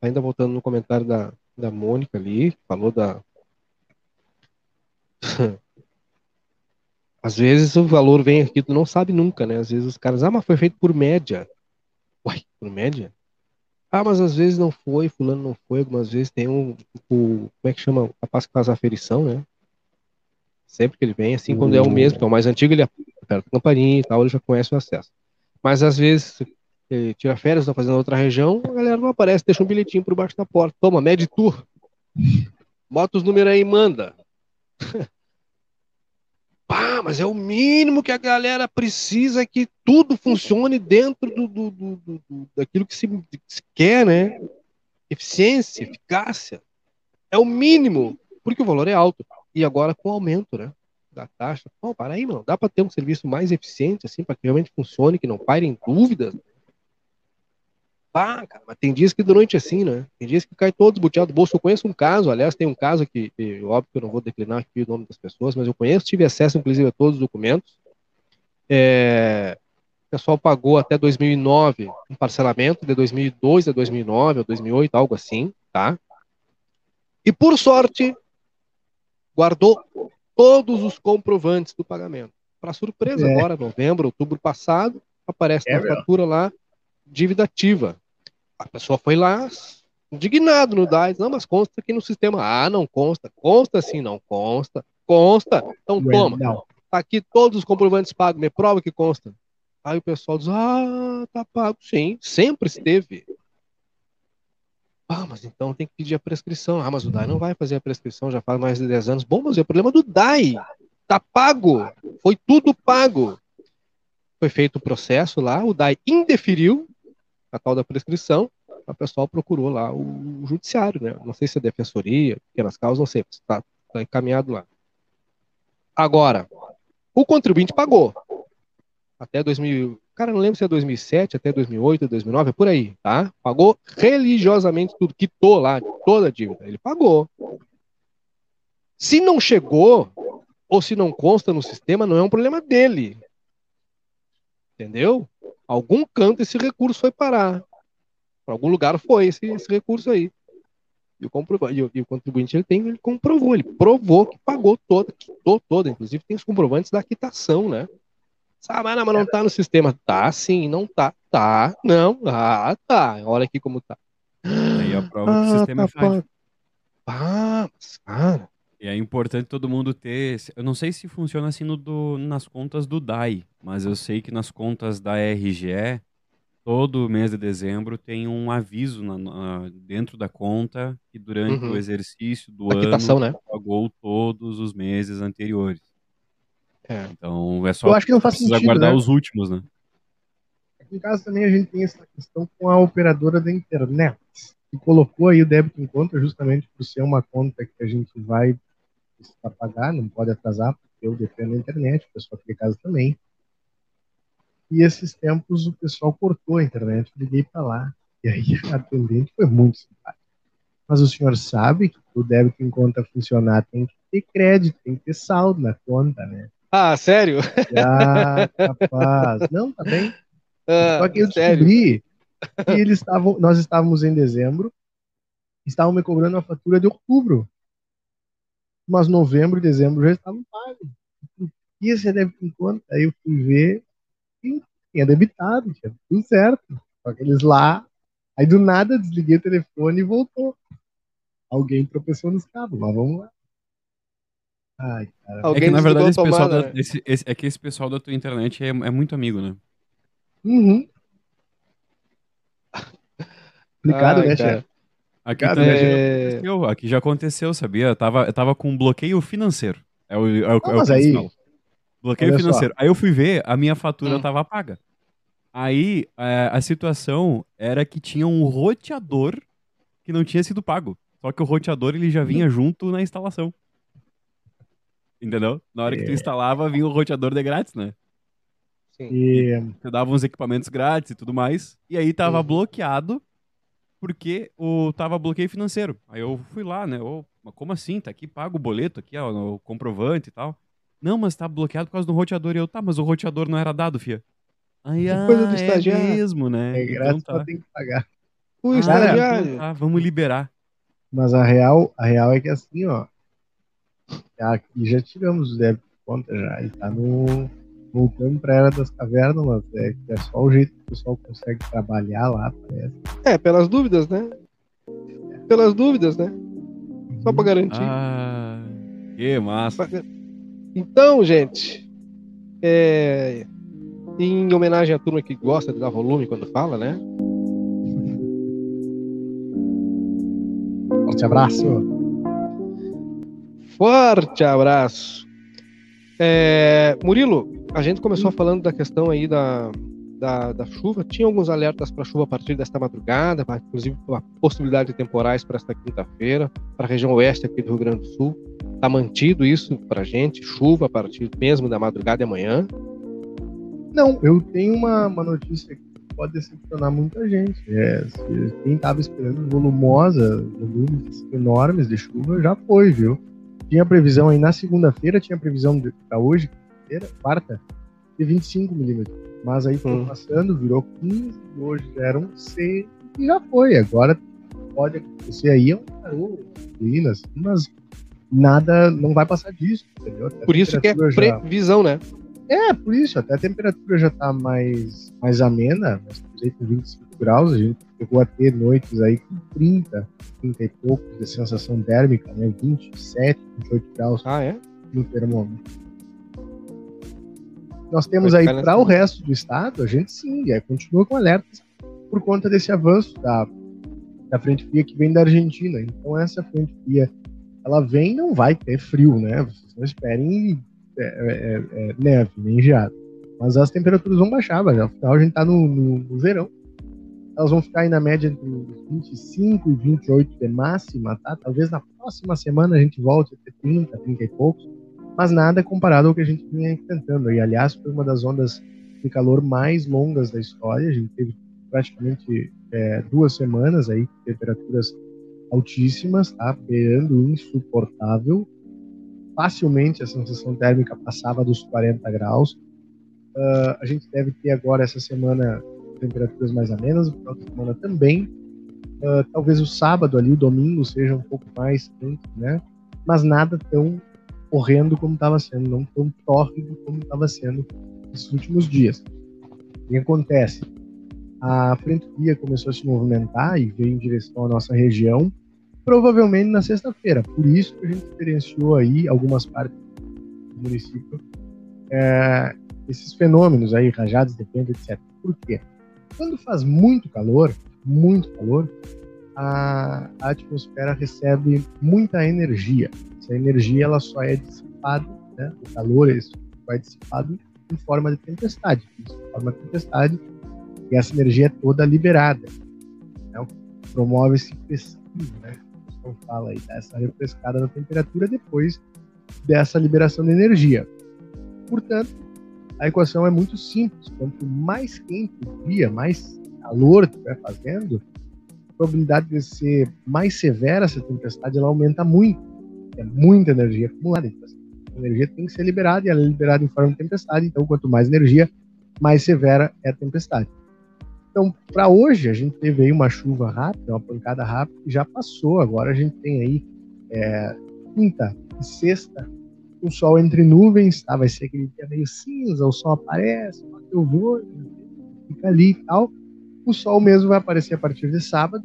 Ainda voltando no comentário da, da Mônica ali, falou da. Às vezes o valor vem aqui, tu não sabe nunca, né? Às vezes os caras, ah, mas foi feito por média. Uai, por média? Ah, mas às vezes não foi, fulano não foi, algumas vezes tem um, o, como é que chama? O rapaz que faz a aferição, né? Sempre que ele vem, assim, quando é o mesmo, que é o mais antigo, ele aperta a campainha e tal, ele já conhece o acesso. Mas às vezes tira férias, tá fazendo outra região, a galera não aparece, deixa um bilhetinho por baixo da porta. Toma, mede tour. Bota os números aí e manda. Pá, mas é o mínimo que a galera precisa que tudo funcione dentro do, do, do, do- daquilo que se, que se quer, né? Eficiência, eficácia. É o mínimo, porque o valor é alto. E agora com o aumento, né? Da taxa. Pô, para aí, mano. Dá para ter um serviço mais eficiente, assim, para que realmente funcione, que não pairem dúvidas. Pá, cara, mas tem dias que durante assim, né? Tem dias que cai todo desboteado do bolso. Eu conheço um caso, aliás, tem um caso que, que, óbvio que eu não vou declinar aqui o nome das pessoas, mas eu conheço, tive acesso, inclusive, a todos os documentos. É, o pessoal pagou até 2009 um parcelamento, de 2002 a 2009 ou 2008, algo assim, tá? E por sorte, guardou todos os comprovantes do pagamento. Para surpresa, É. agora, novembro, outubro passado, aparece É na fatura lá, dívida ativa. A pessoa foi lá, indignado no DAIS, não, mas consta aqui no sistema. Ah, não consta. Consta sim, não consta. Consta. Então Ué, toma. Não. Tá aqui todos os comprovantes pagos, me prova que consta. Aí o pessoal diz, ah, tá pago. Sim, sempre esteve. Ah, mas então tem que pedir a prescrição. Ah, mas o DAI não vai fazer a prescrição, já faz mais de 10 anos. Bom, mas é o problema do DAI. Tá pago. Foi tudo pago. Foi feito o processo lá, o DAI indeferiu a tal da prescrição, o pessoal procurou lá o judiciário, né? Não sei se é defensoria, pequenas causas, não sei, está tá encaminhado lá. Agora, o contribuinte pagou até 2000, cara, não lembro se é 2007, até 2008, 2009, é por aí, tá? Pagou religiosamente tudo, quitou lá toda a dívida, ele pagou. Se não chegou ou se não consta no sistema, não é um problema dele. Entendeu? Algum canto esse recurso foi parar. Para algum lugar foi esse, esse recurso aí. E o, e o- contribuinte ele tem, ele comprovou, ele provou que pagou toda, quitou toda. Inclusive tem os comprovantes da quitação, né? Sabe, ah, não, mas não tá no sistema. Tá sim, não tá. Tá, não. Ah, tá. Olha aqui como tá. Aí a prova que o sistema é falho. Ah, mas, cara. E é importante todo mundo ter. Eu não sei se funciona assim no do- nas contas do DAI, mas eu sei que nas contas da RGE, todo mês de dezembro tem um aviso na- na- dentro da conta que durante Uhum. o exercício do A quitação, ano né? pagou todos os meses anteriores. É. Então é só Eu acho que não faz precisa sentido, guardar né? os últimos, né? Aqui em casa também a gente tem essa questão com a operadora da internet, que colocou aí o débito em conta justamente por ser uma conta que a gente vai precisar pagar, não pode atrasar, porque eu dependo da internet, o pessoal aqui em casa também. E esses tempos o pessoal cortou a internet, liguei para lá, e aí a atendente foi muito simpática. Mas o senhor sabe que o débito em conta funcionar tem que ter crédito, tem que ter saldo na conta, né? Ah, sério? Ah, capaz. Não, tá bem. Ah, Só que eu sério? descobri que eles estavam, nós estávamos em dezembro, estavam me cobrando a fatura de outubro. Mas novembro e dezembro já estavam pagos. E esse débito em conta, aí eu fui ver e tinha debitado, tinha tudo certo. Só que eles lá, aí do nada desliguei o telefone e voltou. Alguém tropeçou nos cabos, mas vamos lá. Ai, cara. Alguém é que na verdade esse pessoal, tomada, da, né? esse- esse- é que esse pessoal da tua internet é, é muito amigo, né? Uhum. Complicado, Ai, né, cara. chefe? Aqui Cara, também é- já aconteceu, aqui já aconteceu, sabia? Eu tava, eu tava com um bloqueio financeiro. É o, é o, é o aí-. Bloqueio olha só. financeiro. Aí eu fui ver, a minha fatura Hum. tava paga. Aí é, a situação era que tinha um roteador que não tinha sido pago. Só que o roteador ele já vinha junto na instalação. Entendeu? Na hora que tu É. instalava, vinha o roteador de grátis, né? Sim. E Você dava uns equipamentos grátis e tudo mais. E aí tava Uhum. bloqueado porque o tava bloqueio financeiro. Aí eu fui lá, né? Mas como assim? Tá aqui, paga o boleto aqui, ó, o comprovante e tal. Não, mas tá bloqueado por causa do roteador. E eu, tá, mas o roteador não era dado, fia. Aí, Que ah, coisa do é estagiário. mesmo, né? é então grátis, tá. só tem que pagar. O Ah, estagiário. então tá, vamos liberar. Mas a real, a real é que assim, ó. Aqui já tiramos o débito de conta já. Ele tá no. Voltando pra era das cavernas, mas é, que é só o jeito que o pessoal consegue trabalhar lá, parece. É, pelas dúvidas, né? Pelas dúvidas, né? Só pra garantir. Ah, que massa. Então, gente, é, em homenagem à turma que gosta de dar volume quando fala, né? Forte abraço. Forte abraço. É, Murilo, a gente começou falando da questão aí da, da, da chuva. Tinha alguns alertas para chuva a partir desta madrugada, inclusive a possibilidade de temporais para esta quinta-feira, para a região oeste aqui do Rio Grande do Sul. Está mantido isso para a gente, chuva a partir mesmo da madrugada de amanhã. Não, eu tenho uma, uma notícia que pode decepcionar muita gente. É, se quem estava esperando volumosa, volumes enormes de chuva, já foi, viu? Tinha previsão aí na segunda-feira, tinha previsão para hoje, quinta-feira, quarta, de 25 milímetros. Mas aí foi Hum. passando, virou 15, e hoje já eram 6 e já foi. Agora pode acontecer aí, é um assim, mas nada, não vai passar disso, entendeu? Até Por isso que é já- previsão, né? é, por isso, até a temperatura já tá mais, mais amena, aí com 25 graus, a gente chegou a ter noites aí com 30, 30 e poucos de sensação térmica, né? 27, 28 graus Ah, é? no termômetro. Nós temos aí para o resto do estado, a gente sim, é, continua com alertas por conta desse avanço da, da frente fria que vem da Argentina. Então essa frente fria, ela vem não vai ter frio, né? Vocês não esperem é, é, é, neve, nem geada. Mas as temperaturas vão baixar, mas afinal a gente tá no, no, no verão. Elas vão ficar aí na média entre os 25 e 28 de máxima, tá? Talvez na próxima semana a gente volte a ter 30, 30 e poucos mas nada comparado ao que a gente vinha enfrentando. E, aliás, foi uma das ondas de calor mais longas da história. A gente teve praticamente é, duas semanas aí, temperaturas altíssimas, tá? Beirando o insuportável. Facilmente a sensação térmica passava dos 40 graus. Uh, a gente deve ter agora essa semana temperaturas mais amenas, no final de semana também. Uh, talvez o sábado ali, o domingo, seja um pouco mais quente, né? Mas nada tão horrendo como estava sendo, não tão tórrido como estava sendo nesses últimos dias. O que acontece? A frente fria começou a se movimentar e veio em direção à nossa região, provavelmente na sexta-feira. Por isso que a gente experienciou aí algumas partes do município é, esses fenômenos aí, rajadas de etc. Por quê? Quando faz muito calor, muito calor, a atmosfera recebe muita energia. Essa energia ela só é dissipada, né? o calor é só é dissipado em forma de tempestade. Em forma de tempestade, e essa energia é toda liberada. Né? Promove esse fresquinho, né? O fala aí, essa refrescada na temperatura depois dessa liberação de energia. Portanto, a equação é muito simples. Quanto mais quente o dia, mais calor estiver fazendo, a probabilidade de ser mais severa essa tempestade ela aumenta muito. É muita energia acumulada. Então, a energia tem que ser liberada e ela é liberada em forma de tempestade. Então, quanto mais energia, mais severa é a tempestade. Então, para hoje, a gente teve aí uma chuva rápida, uma pancada rápida, que já passou. Agora a gente tem aí é, quinta e sexta, o sol entre nuvens, tá? Vai ser aquele dia meio cinza, o sol aparece, eu vou, fica ali e tal. O sol mesmo vai aparecer a partir de sábado.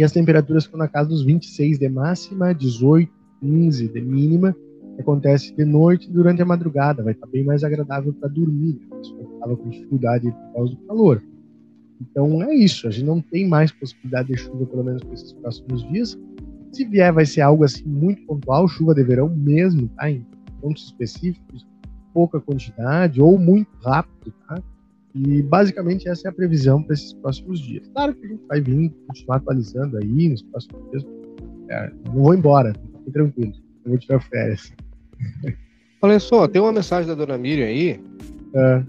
E as temperaturas ficam na casa dos 26 de máxima, 18, 15 de mínima. Acontece de noite durante a madrugada, vai estar bem mais agradável para dormir. Né? Estava com dificuldade por causa do calor. Então é isso, a gente não tem mais possibilidade de chuva, pelo menos para esses próximos dias. Se vier, vai ser algo assim muito pontual, chuva de verão mesmo, tá? Em pontos específicos, pouca quantidade ou muito rápido, tá? E basicamente essa é a previsão para esses próximos dias. Claro que a gente vai vir continuar atualizando aí nos próximos dias. É, não vou embora, fique tranquilo, eu vou tirar férias. Olha só, tem uma mensagem da dona Miriam aí. É.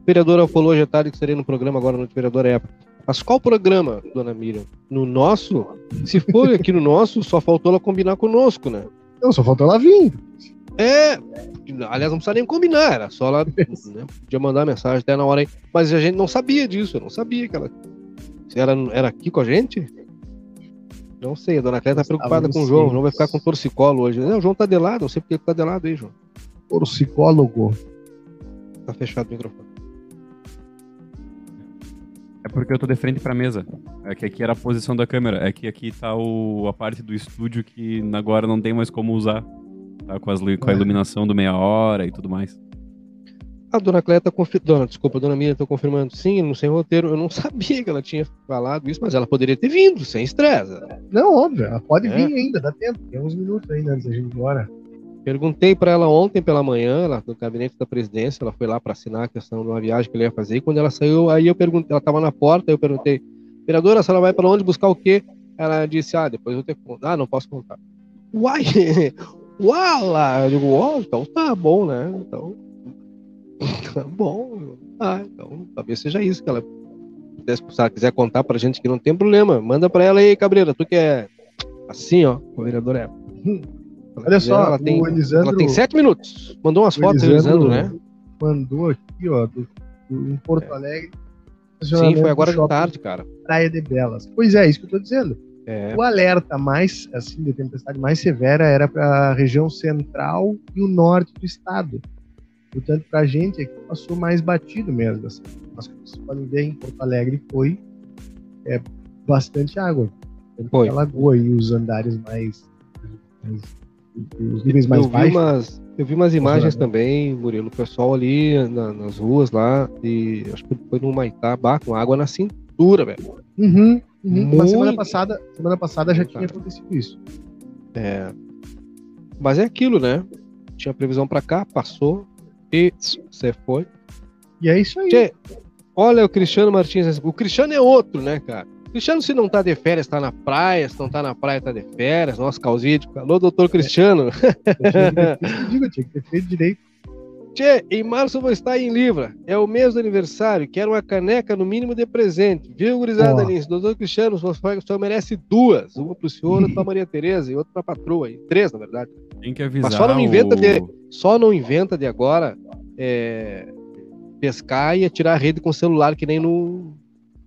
O vereador falou hoje à tarde que seria no programa agora no vereador época. Mas qual programa, dona Miriam? No nosso? Se for aqui no nosso, só faltou ela combinar conosco, né? Não, só faltou ela vir. É, aliás, não precisa nem combinar, era só ela né, podia mandar mensagem até na hora aí. Mas a gente não sabia disso, eu não sabia que ela. Se ela era aqui com a gente? Não sei, a dona Cléia tá preocupada com o João. O João vai ficar com torcicolo hoje. Não, o João tá de lado, não sei porque tá de lado aí, João. Torcicólogo. Tá fechado o microfone. É porque eu tô de frente pra mesa. É que aqui era a posição da câmera. É que aqui tá o, a parte do estúdio que agora não tem mais como usar. Tá com, as, com a é. iluminação do meia hora e tudo mais. A dona Cléia tá confirmando. Desculpa, a dona Miriam tá confirmando. Sim, não sei roteiro. Eu não sabia que ela tinha falado isso, mas ela poderia ter vindo, sem estresse. Não, óbvio. Ela pode é. vir ainda, dá tempo. Tem uns minutos ainda antes da gente ir embora. Perguntei para ela ontem pela manhã, ela, no gabinete da presidência, ela foi lá para assinar a questão de uma viagem que ele ia fazer. E quando ela saiu, aí eu perguntei, ela estava na porta, eu perguntei, vereadora, a senhora vai para onde buscar o quê? Ela disse, ah, depois eu tenho que contar. Ah, não posso contar. Uai, uala! Eu digo, ó, oh, então tá bom, né? Então, tá bom. Ah, então talvez seja isso que ela se ela quiser contar pra gente que não tem problema, manda pra ela aí, Cabreira, tu que é assim, ó, o vereador é. Olha só, ela tem, Elisandro, ela tem sete minutos. Mandou umas fotos, Elisandro, né? Mandou aqui, ó, do, do, em Porto é. Alegre. Sim, foi agora de tarde, cara. Praia de Belas. Pois é, isso que eu tô dizendo. É. O alerta mais, assim, de tempestade mais severa era para a região central e o norte do estado. Portanto, para a gente aqui passou mais batido mesmo. Assim. Mas como vocês podem ver, em Porto Alegre foi é, bastante água. Foi. A lagoa e os andares mais, mais os níveis mais eu baixos. Vi umas, eu vi umas imagens também, Murilo, o pessoal ali na, nas ruas lá, e acho que foi no Maitá, com água na cintura, velho. Uhum, uhum. Mas semana passada, semana passada já tinha acontecido isso. É. Mas é aquilo, né? Tinha previsão para cá, passou e você foi. E é isso aí. Tchê, olha o Cristiano Martins. O Cristiano é outro, né, cara? Cristiano, se não tá de férias, tá na praia. Se não tá na praia, tá de férias. Nossa, causídio. Alô, doutor Cristiano. Eu tinha que ter feito direito. Tchê, em março eu vou estar em Libra. É o mês do aniversário. Quero uma caneca no mínimo de presente. Viu, gurizada oh. Doutor Cristiano, o senhor merece duas. Uma pro senhor, outra pra Maria Tereza e outra pra patroa. E três, na verdade. Tem que avisar. Mas só não inventa o... de, só não inventa de agora é, pescar e atirar a rede com celular, que nem no,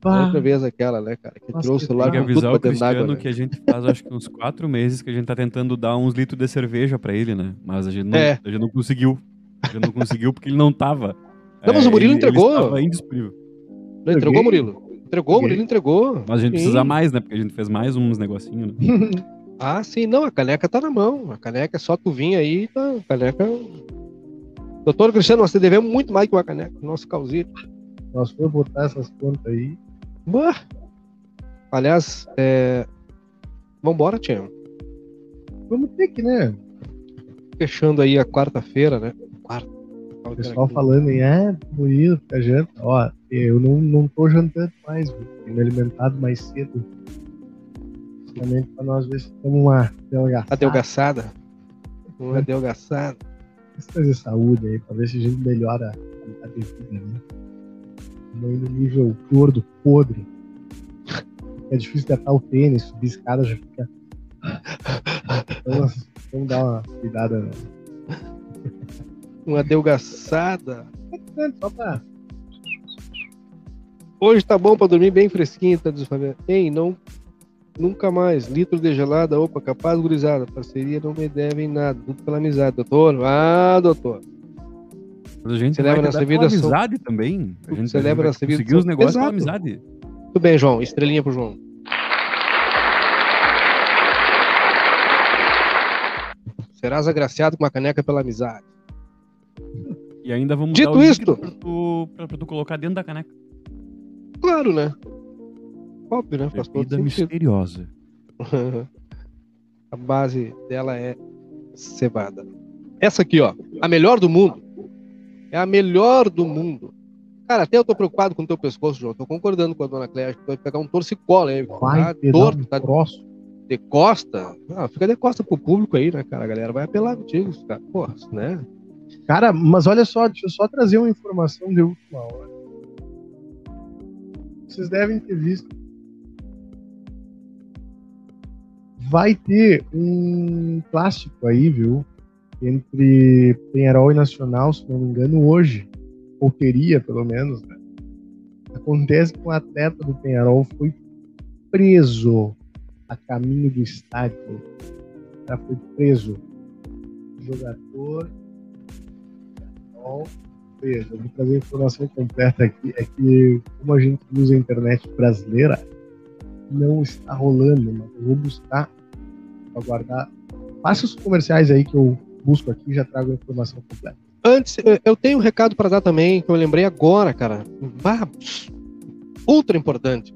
ah. Outra vez aquela, né, cara? Que Nossa, trouxe o celular Tem que avisar o Cristiano água, né? que a gente faz, acho que uns quatro meses que a gente tá tentando dar uns litros de cerveja pra ele, né? Mas a gente não, é. a gente não conseguiu. A gente não conseguiu porque ele não tava. Não, mas o Murilo ele, entregou. Ele estava indisponível. Não, entregou, Murilo? Entregou, Murilo entregou. Mas a gente sim. precisa mais, né? Porque a gente fez mais uns negocinhos, né? ah, sim. Não, a caneca tá na mão. A caneca é só tu vir aí, tá? A caneca... Doutor Cristiano, nós te devemos muito mais que uma caneca, nosso causito. Nós vamos botar essas contas aí. Bah. Aliás, é... vambora, Tia. Vamos ter que, né? Fechando aí a quarta-feira, né? O pessoal falando em, é, bonito, fica janta. Ó, eu não, não tô jantando mais, viu? Tenho me alimentado mais cedo. Justamente pra nós ver se temos uma delegação. Adelgaçada. Uma adelgaçada. Vamos trazer saúde aí, pra ver se a gente melhora a qualidade de vida, né? Não no nível gordo, podre. É difícil de atar o tênis, subir escada já fica. Então, vamos dar uma cuidada, né? Uma adelgaçada. Só pra. Hoje tá bom pra dormir bem fresquinho, tá diz Fabiano. Ei, não. Nunca mais. Litro de gelada, opa, capaz, gurizada. Parceria não me devem nada. Tudo pela amizade, doutor. Ah, doutor. Mas a gente Celebra cuidar vida, pela são- amizade também. A gente Celebra vai nossa vida, conseguir os negócios pela Exato. amizade. Tudo bem, João. Estrelinha pro João. Serás agraciado com uma caneca pela amizade. E ainda vamos Dito dar o isto- pra tu, pra, pra tu colocar dentro da caneca. Claro, né? Óbvio, né? Faz Bebida misteriosa. A base dela é cevada. Essa aqui, ó. A melhor do mundo. É a melhor do mundo. Cara, até eu tô preocupado com o teu pescoço, João. Tô concordando com a dona Cléia. Acho que tu vai pegar um torcicolo aí. Vai Tá torto, tá troço. de costa. Ah, fica de costa pro público aí, né, cara? A galera vai apelar contigo, cara. Porra, né? Cara, mas olha só, deixa eu só trazer uma informação de última hora. Vocês devem ter visto. Vai ter um clássico aí, viu? Entre Penharol e Nacional, se não me engano, hoje. Ou teria, pelo menos, né? Acontece que um atleta do Penharol foi preso a caminho do estádio. O cara foi preso. O jogador Veja, eu vou trazer a informação completa aqui. É que, como a gente usa a internet brasileira, não está rolando, mas eu vou buscar para guardar. Passa os comerciais aí que eu busco aqui e já trago a informação completa. Antes, eu- tenho um recado pra dar também, que eu lembrei agora, cara. Bah, ultra importante.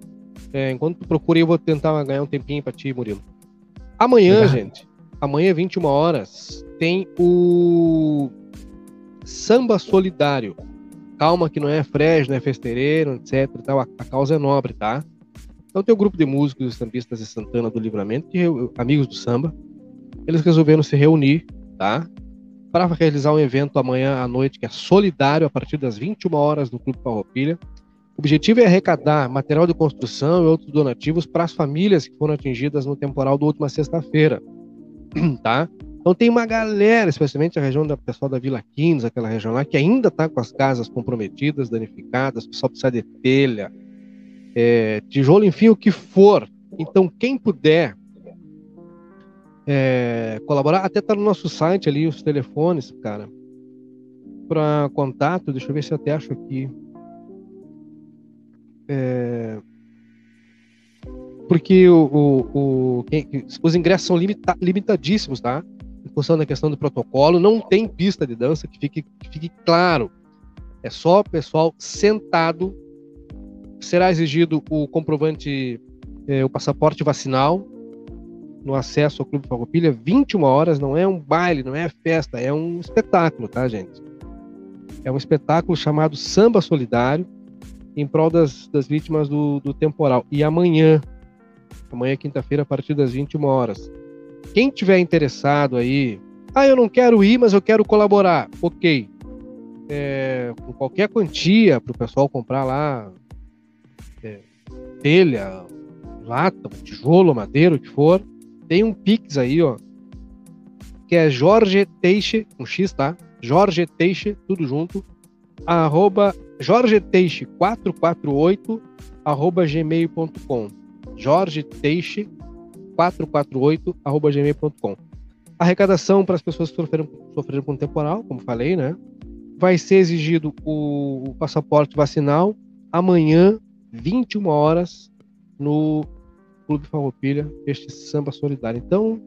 É, enquanto tu procura, eu vou tentar ganhar um tempinho pra ti, Murilo. Amanhã, Obrigado. gente, amanhã, 21 horas, tem o Samba Solidário. Calma que não é frejo, não é festeirero, etc. tal. A, a causa é nobre, tá? Então tem o grupo de músicos sambistas de Santana do Livramento, reu- amigos do samba, eles resolveram se reunir, tá? para realizar um evento amanhã à noite que é solidário a partir das 21 horas no Clube Farroupilha. O objetivo é arrecadar material de construção e outros donativos para as famílias que foram atingidas no temporal da última sexta-feira, tá? Então tem uma galera, especialmente a região da pessoal da Vila 15, aquela região lá, que ainda está com as casas comprometidas, danificadas, pessoal precisa de telha, é, tijolo, enfim, o que for. Então quem puder é, colaborar, até tá no nosso site ali os telefones, cara, para contato. Deixa eu ver se eu até acho aqui. É, porque o, o, o- os ingressos são limita- limitadíssimos, tá? Em função da questão do protocolo, não tem pista de dança, que fique, que fique claro. É só pessoal sentado. Será exigido o comprovante, é, o passaporte vacinal, no acesso ao Clube Farroupilha, 21 horas, não é um baile, não é festa, é um espetáculo, tá, gente? É um espetáculo chamado Samba Solidário, em prol das, das vítimas do, do temporal. E amanhã, amanhã, quinta-feira, a partir das 21 horas. Quem tiver interessado aí, ah, eu não quero ir, mas eu quero colaborar. Ok. É, com qualquer quantia para o pessoal comprar lá é, telha, lata, tijolo, madeira, o que for, tem um Pix aí, ó, que é Jorge Teixe, um X, tá? Jorge Teixe, tudo junto, arroba Jorge Teixe 448 arroba gmail.com Jorge Teixe 448 arroba gmail.com Arrecadação para as pessoas que sofreram, sofreram com temporal, como falei, né? Vai ser exigido o, o passaporte vacinal amanhã, 21 horas, no Clube Farroupilha, este samba solidário. Então,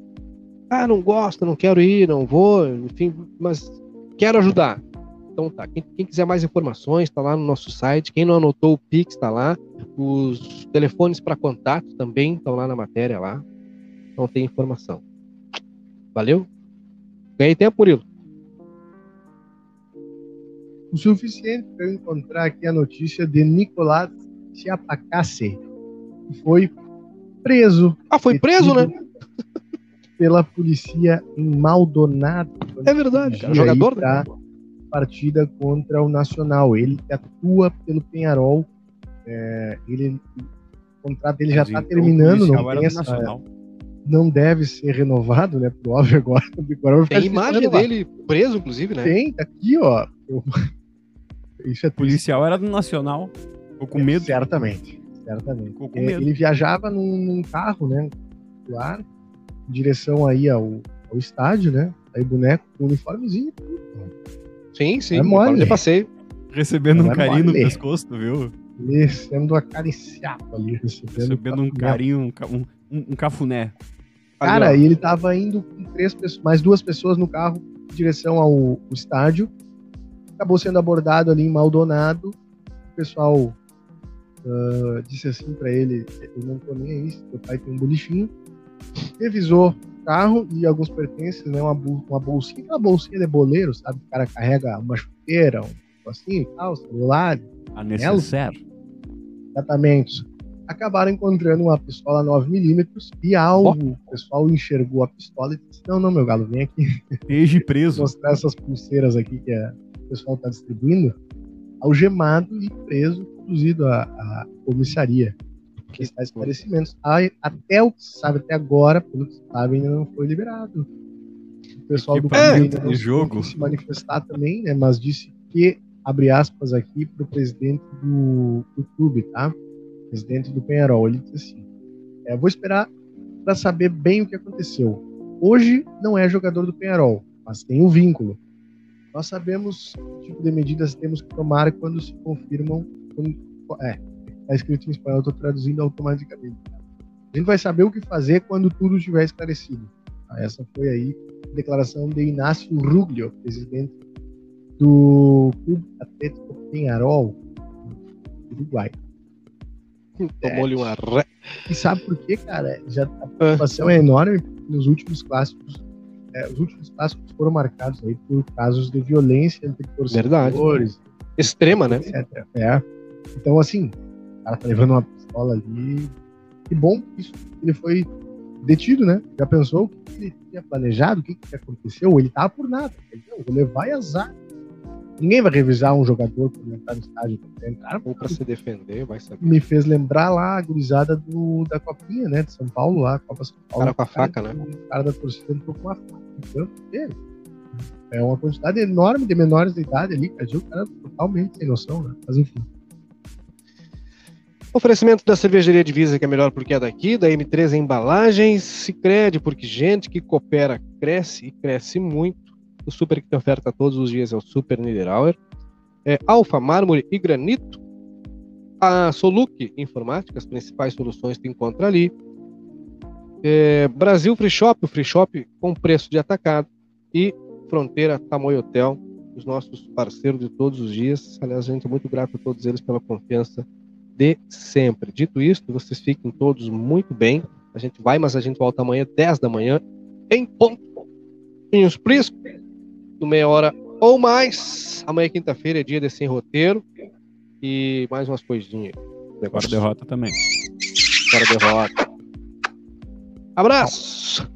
ah, não gosto, não quero ir, não vou, enfim, mas quero ajudar. Então tá, quem, quem quiser mais informações, tá lá no nosso site. Quem não anotou o Pix, tá lá. Os telefones para contato também estão lá na matéria lá. Então tem informação. Valeu? Ganhei tempo, Murilo. O suficiente para eu encontrar aqui a notícia de Nicolás Chiapacase, que foi preso. Ah, foi preso, né? Pela polícia em Maldonado. É verdade, cara. Dia Jogador, aí né? pra partida contra o Nacional. Ele que atua pelo Penharol. É, ele, o contrato dele já está terminando, não, tem essa- Nacional. Não deve ser renovado, né? Por óbvio agora. agora Tem imagem renovar. dele preso, inclusive, né? Tem, tá aqui, ó. Eu- Isso é O policial era do Nacional. Ficou com medo. Certamente, certamente. Ficou com É, medo. Ele viajava num, num carro, né? Do ar, em direção aí ao, ao estádio, né? Aí boneco com uniformezinho. Sim, sim. É mole. Eu passei. Recebendo Não um é carinho no mole. pescoço, tu viu? Ele sendo acariciado ali, recebendo. Recebendo um carinho, ca- um, um- um cafuné. Cara, Ali, e ele tava indo com três pessoas, mais duas pessoas no carro em direção ao, ao estádio. Acabou sendo abordado ali em Maldonado. O pessoal ah, disse assim pra ele: Eu não tô nem aí, se teu pai tem um bolichinho. Revisou o carro e alguns pertences, né? Uma, uma bolsinha, aquela bolsinha de boleiro, sabe? O cara carrega uma chuteira, um negocinho e tal, celular, A necessaire. tratamentos. Acabaram encontrando uma pistola 9mm e alvo. O pessoal enxergou a pistola e disse: Não, não, meu galo, vem aqui Esteja preso. mostrar essas pulseiras aqui que é- o pessoal está distribuindo. Algemado e preso, conduzido à, à comissaria. Prestar esclarecimentos. A- Até o que se sabe até agora, pelo que se sabe, ainda não foi liberado. O pessoal do de jogo. se manifestar também, né? Mas disse que, abre aspas aqui, para o presidente do, do clube, tá? Presidente do Penharol. Ele disse assim: é, vou esperar para saber bem o que aconteceu. Hoje não é jogador do Penharol, mas tem o vínculo. Nós sabemos que tipo de medidas temos que tomar quando se confirmam. Quando, é, está escrito em espanhol, estou traduzindo automaticamente. A gente vai saber o que fazer quando tudo estiver esclarecido. Ah, Essa foi aí a declaração de Inácio Ruglio, presidente do Clube Atlético Penharol, Uruguai. Tomou-lhe uma ré. E sabe por quê, cara? Já, a preocupação é enorme nos últimos clássicos. é, os últimos clássicos foram marcados aí por casos de violência entre torcedores, Extrema, né? etc. É. Então, assim, o cara tá levando uma pistola ali. Que bom que isso, ele foi detido, né? Já pensou o que ele tinha planejado, o que, que aconteceu? Ele tava por nada. Ele, não, vou levar e azar. Ninguém vai revisar um jogador quando entrar no estádio. Entrar, Ou pra se defender, vai saber. me fez lembrar lá a gurizada do, da Copinha, né? De São Paulo, lá, Copa São Paulo. cara com a faca, né? O cara da torcida entrou com uma faca dele. É uma quantidade enorme de menores de idade ali, cara. O cara totalmente sem noção, né? Mas enfim. Oferecimento da cervejaria Divisa, que é melhor porque é daqui, da M3 Embalagens, Sicredi, porque gente que coopera cresce e cresce muito. O super que tem oferta todos os dias é o Super Niederauer. É Alfa Mármore e Granito. A Soluc Informática, as principais soluções tu encontra ali. É, Brasil Free Shop, o Free Shop com preço de atacado. E Fronteira Tamoio Hotel, os nossos parceiros de todos os dias. Aliás, a gente é muito grato a todos eles pela confiança de sempre. Dito isto, vocês fiquem todos muito bem. A gente vai, mas a gente volta amanhã, 10 da manhã, em ponto. Em os priscos, do meia hora ou mais. Amanhã, quinta-feira, é dia de sem roteiro. E mais umas coisinhas. Agora derrota também. para derrota. Abraço!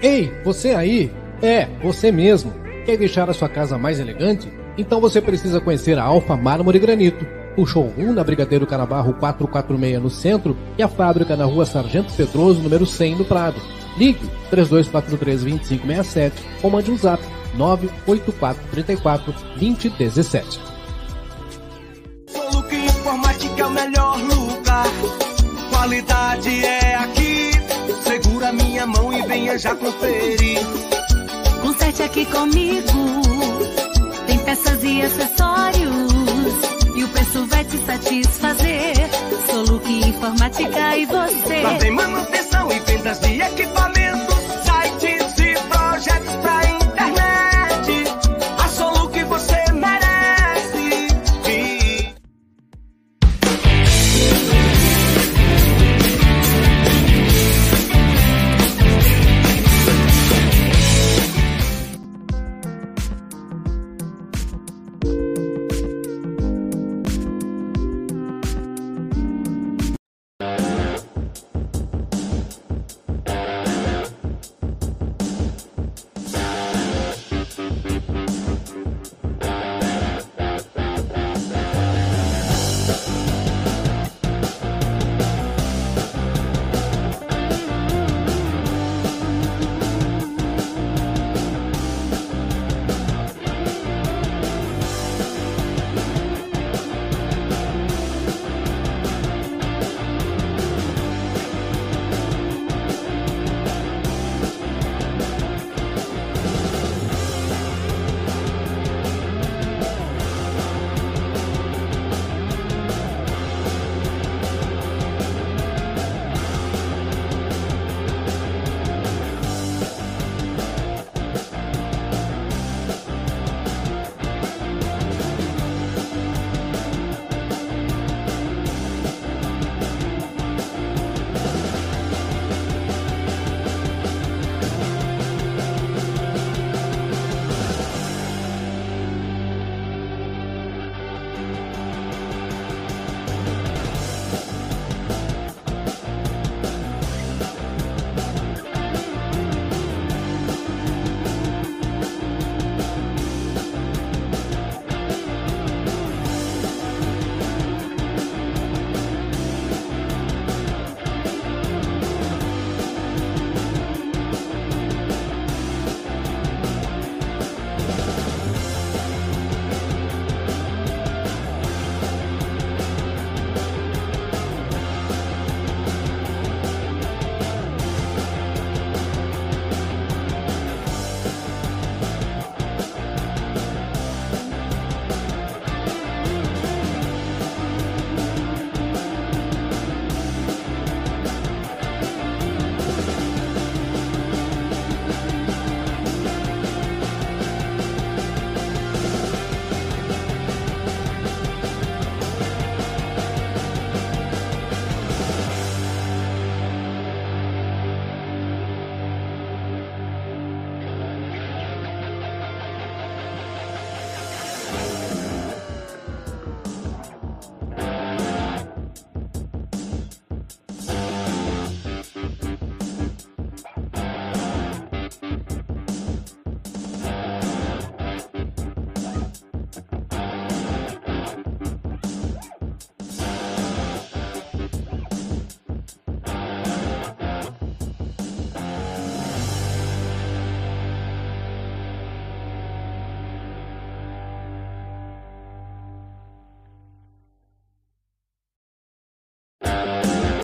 Ei, você aí? É, você mesmo. Quer deixar a sua casa mais elegante? Então você precisa conhecer a Alfa Mármore Granito. O showroom na Brigadeiro Canabarro 446 no centro e a fábrica na rua Sargento Pedroso, número 100 no Prado. Ligue 3243-2567 ou mande um zap 98434 já conferi. Conserte aqui comigo. Tem peças e acessórios. E o preço vai te satisfazer. Soluque Informática e você. Lá tem manutenção e vendas de equipamentos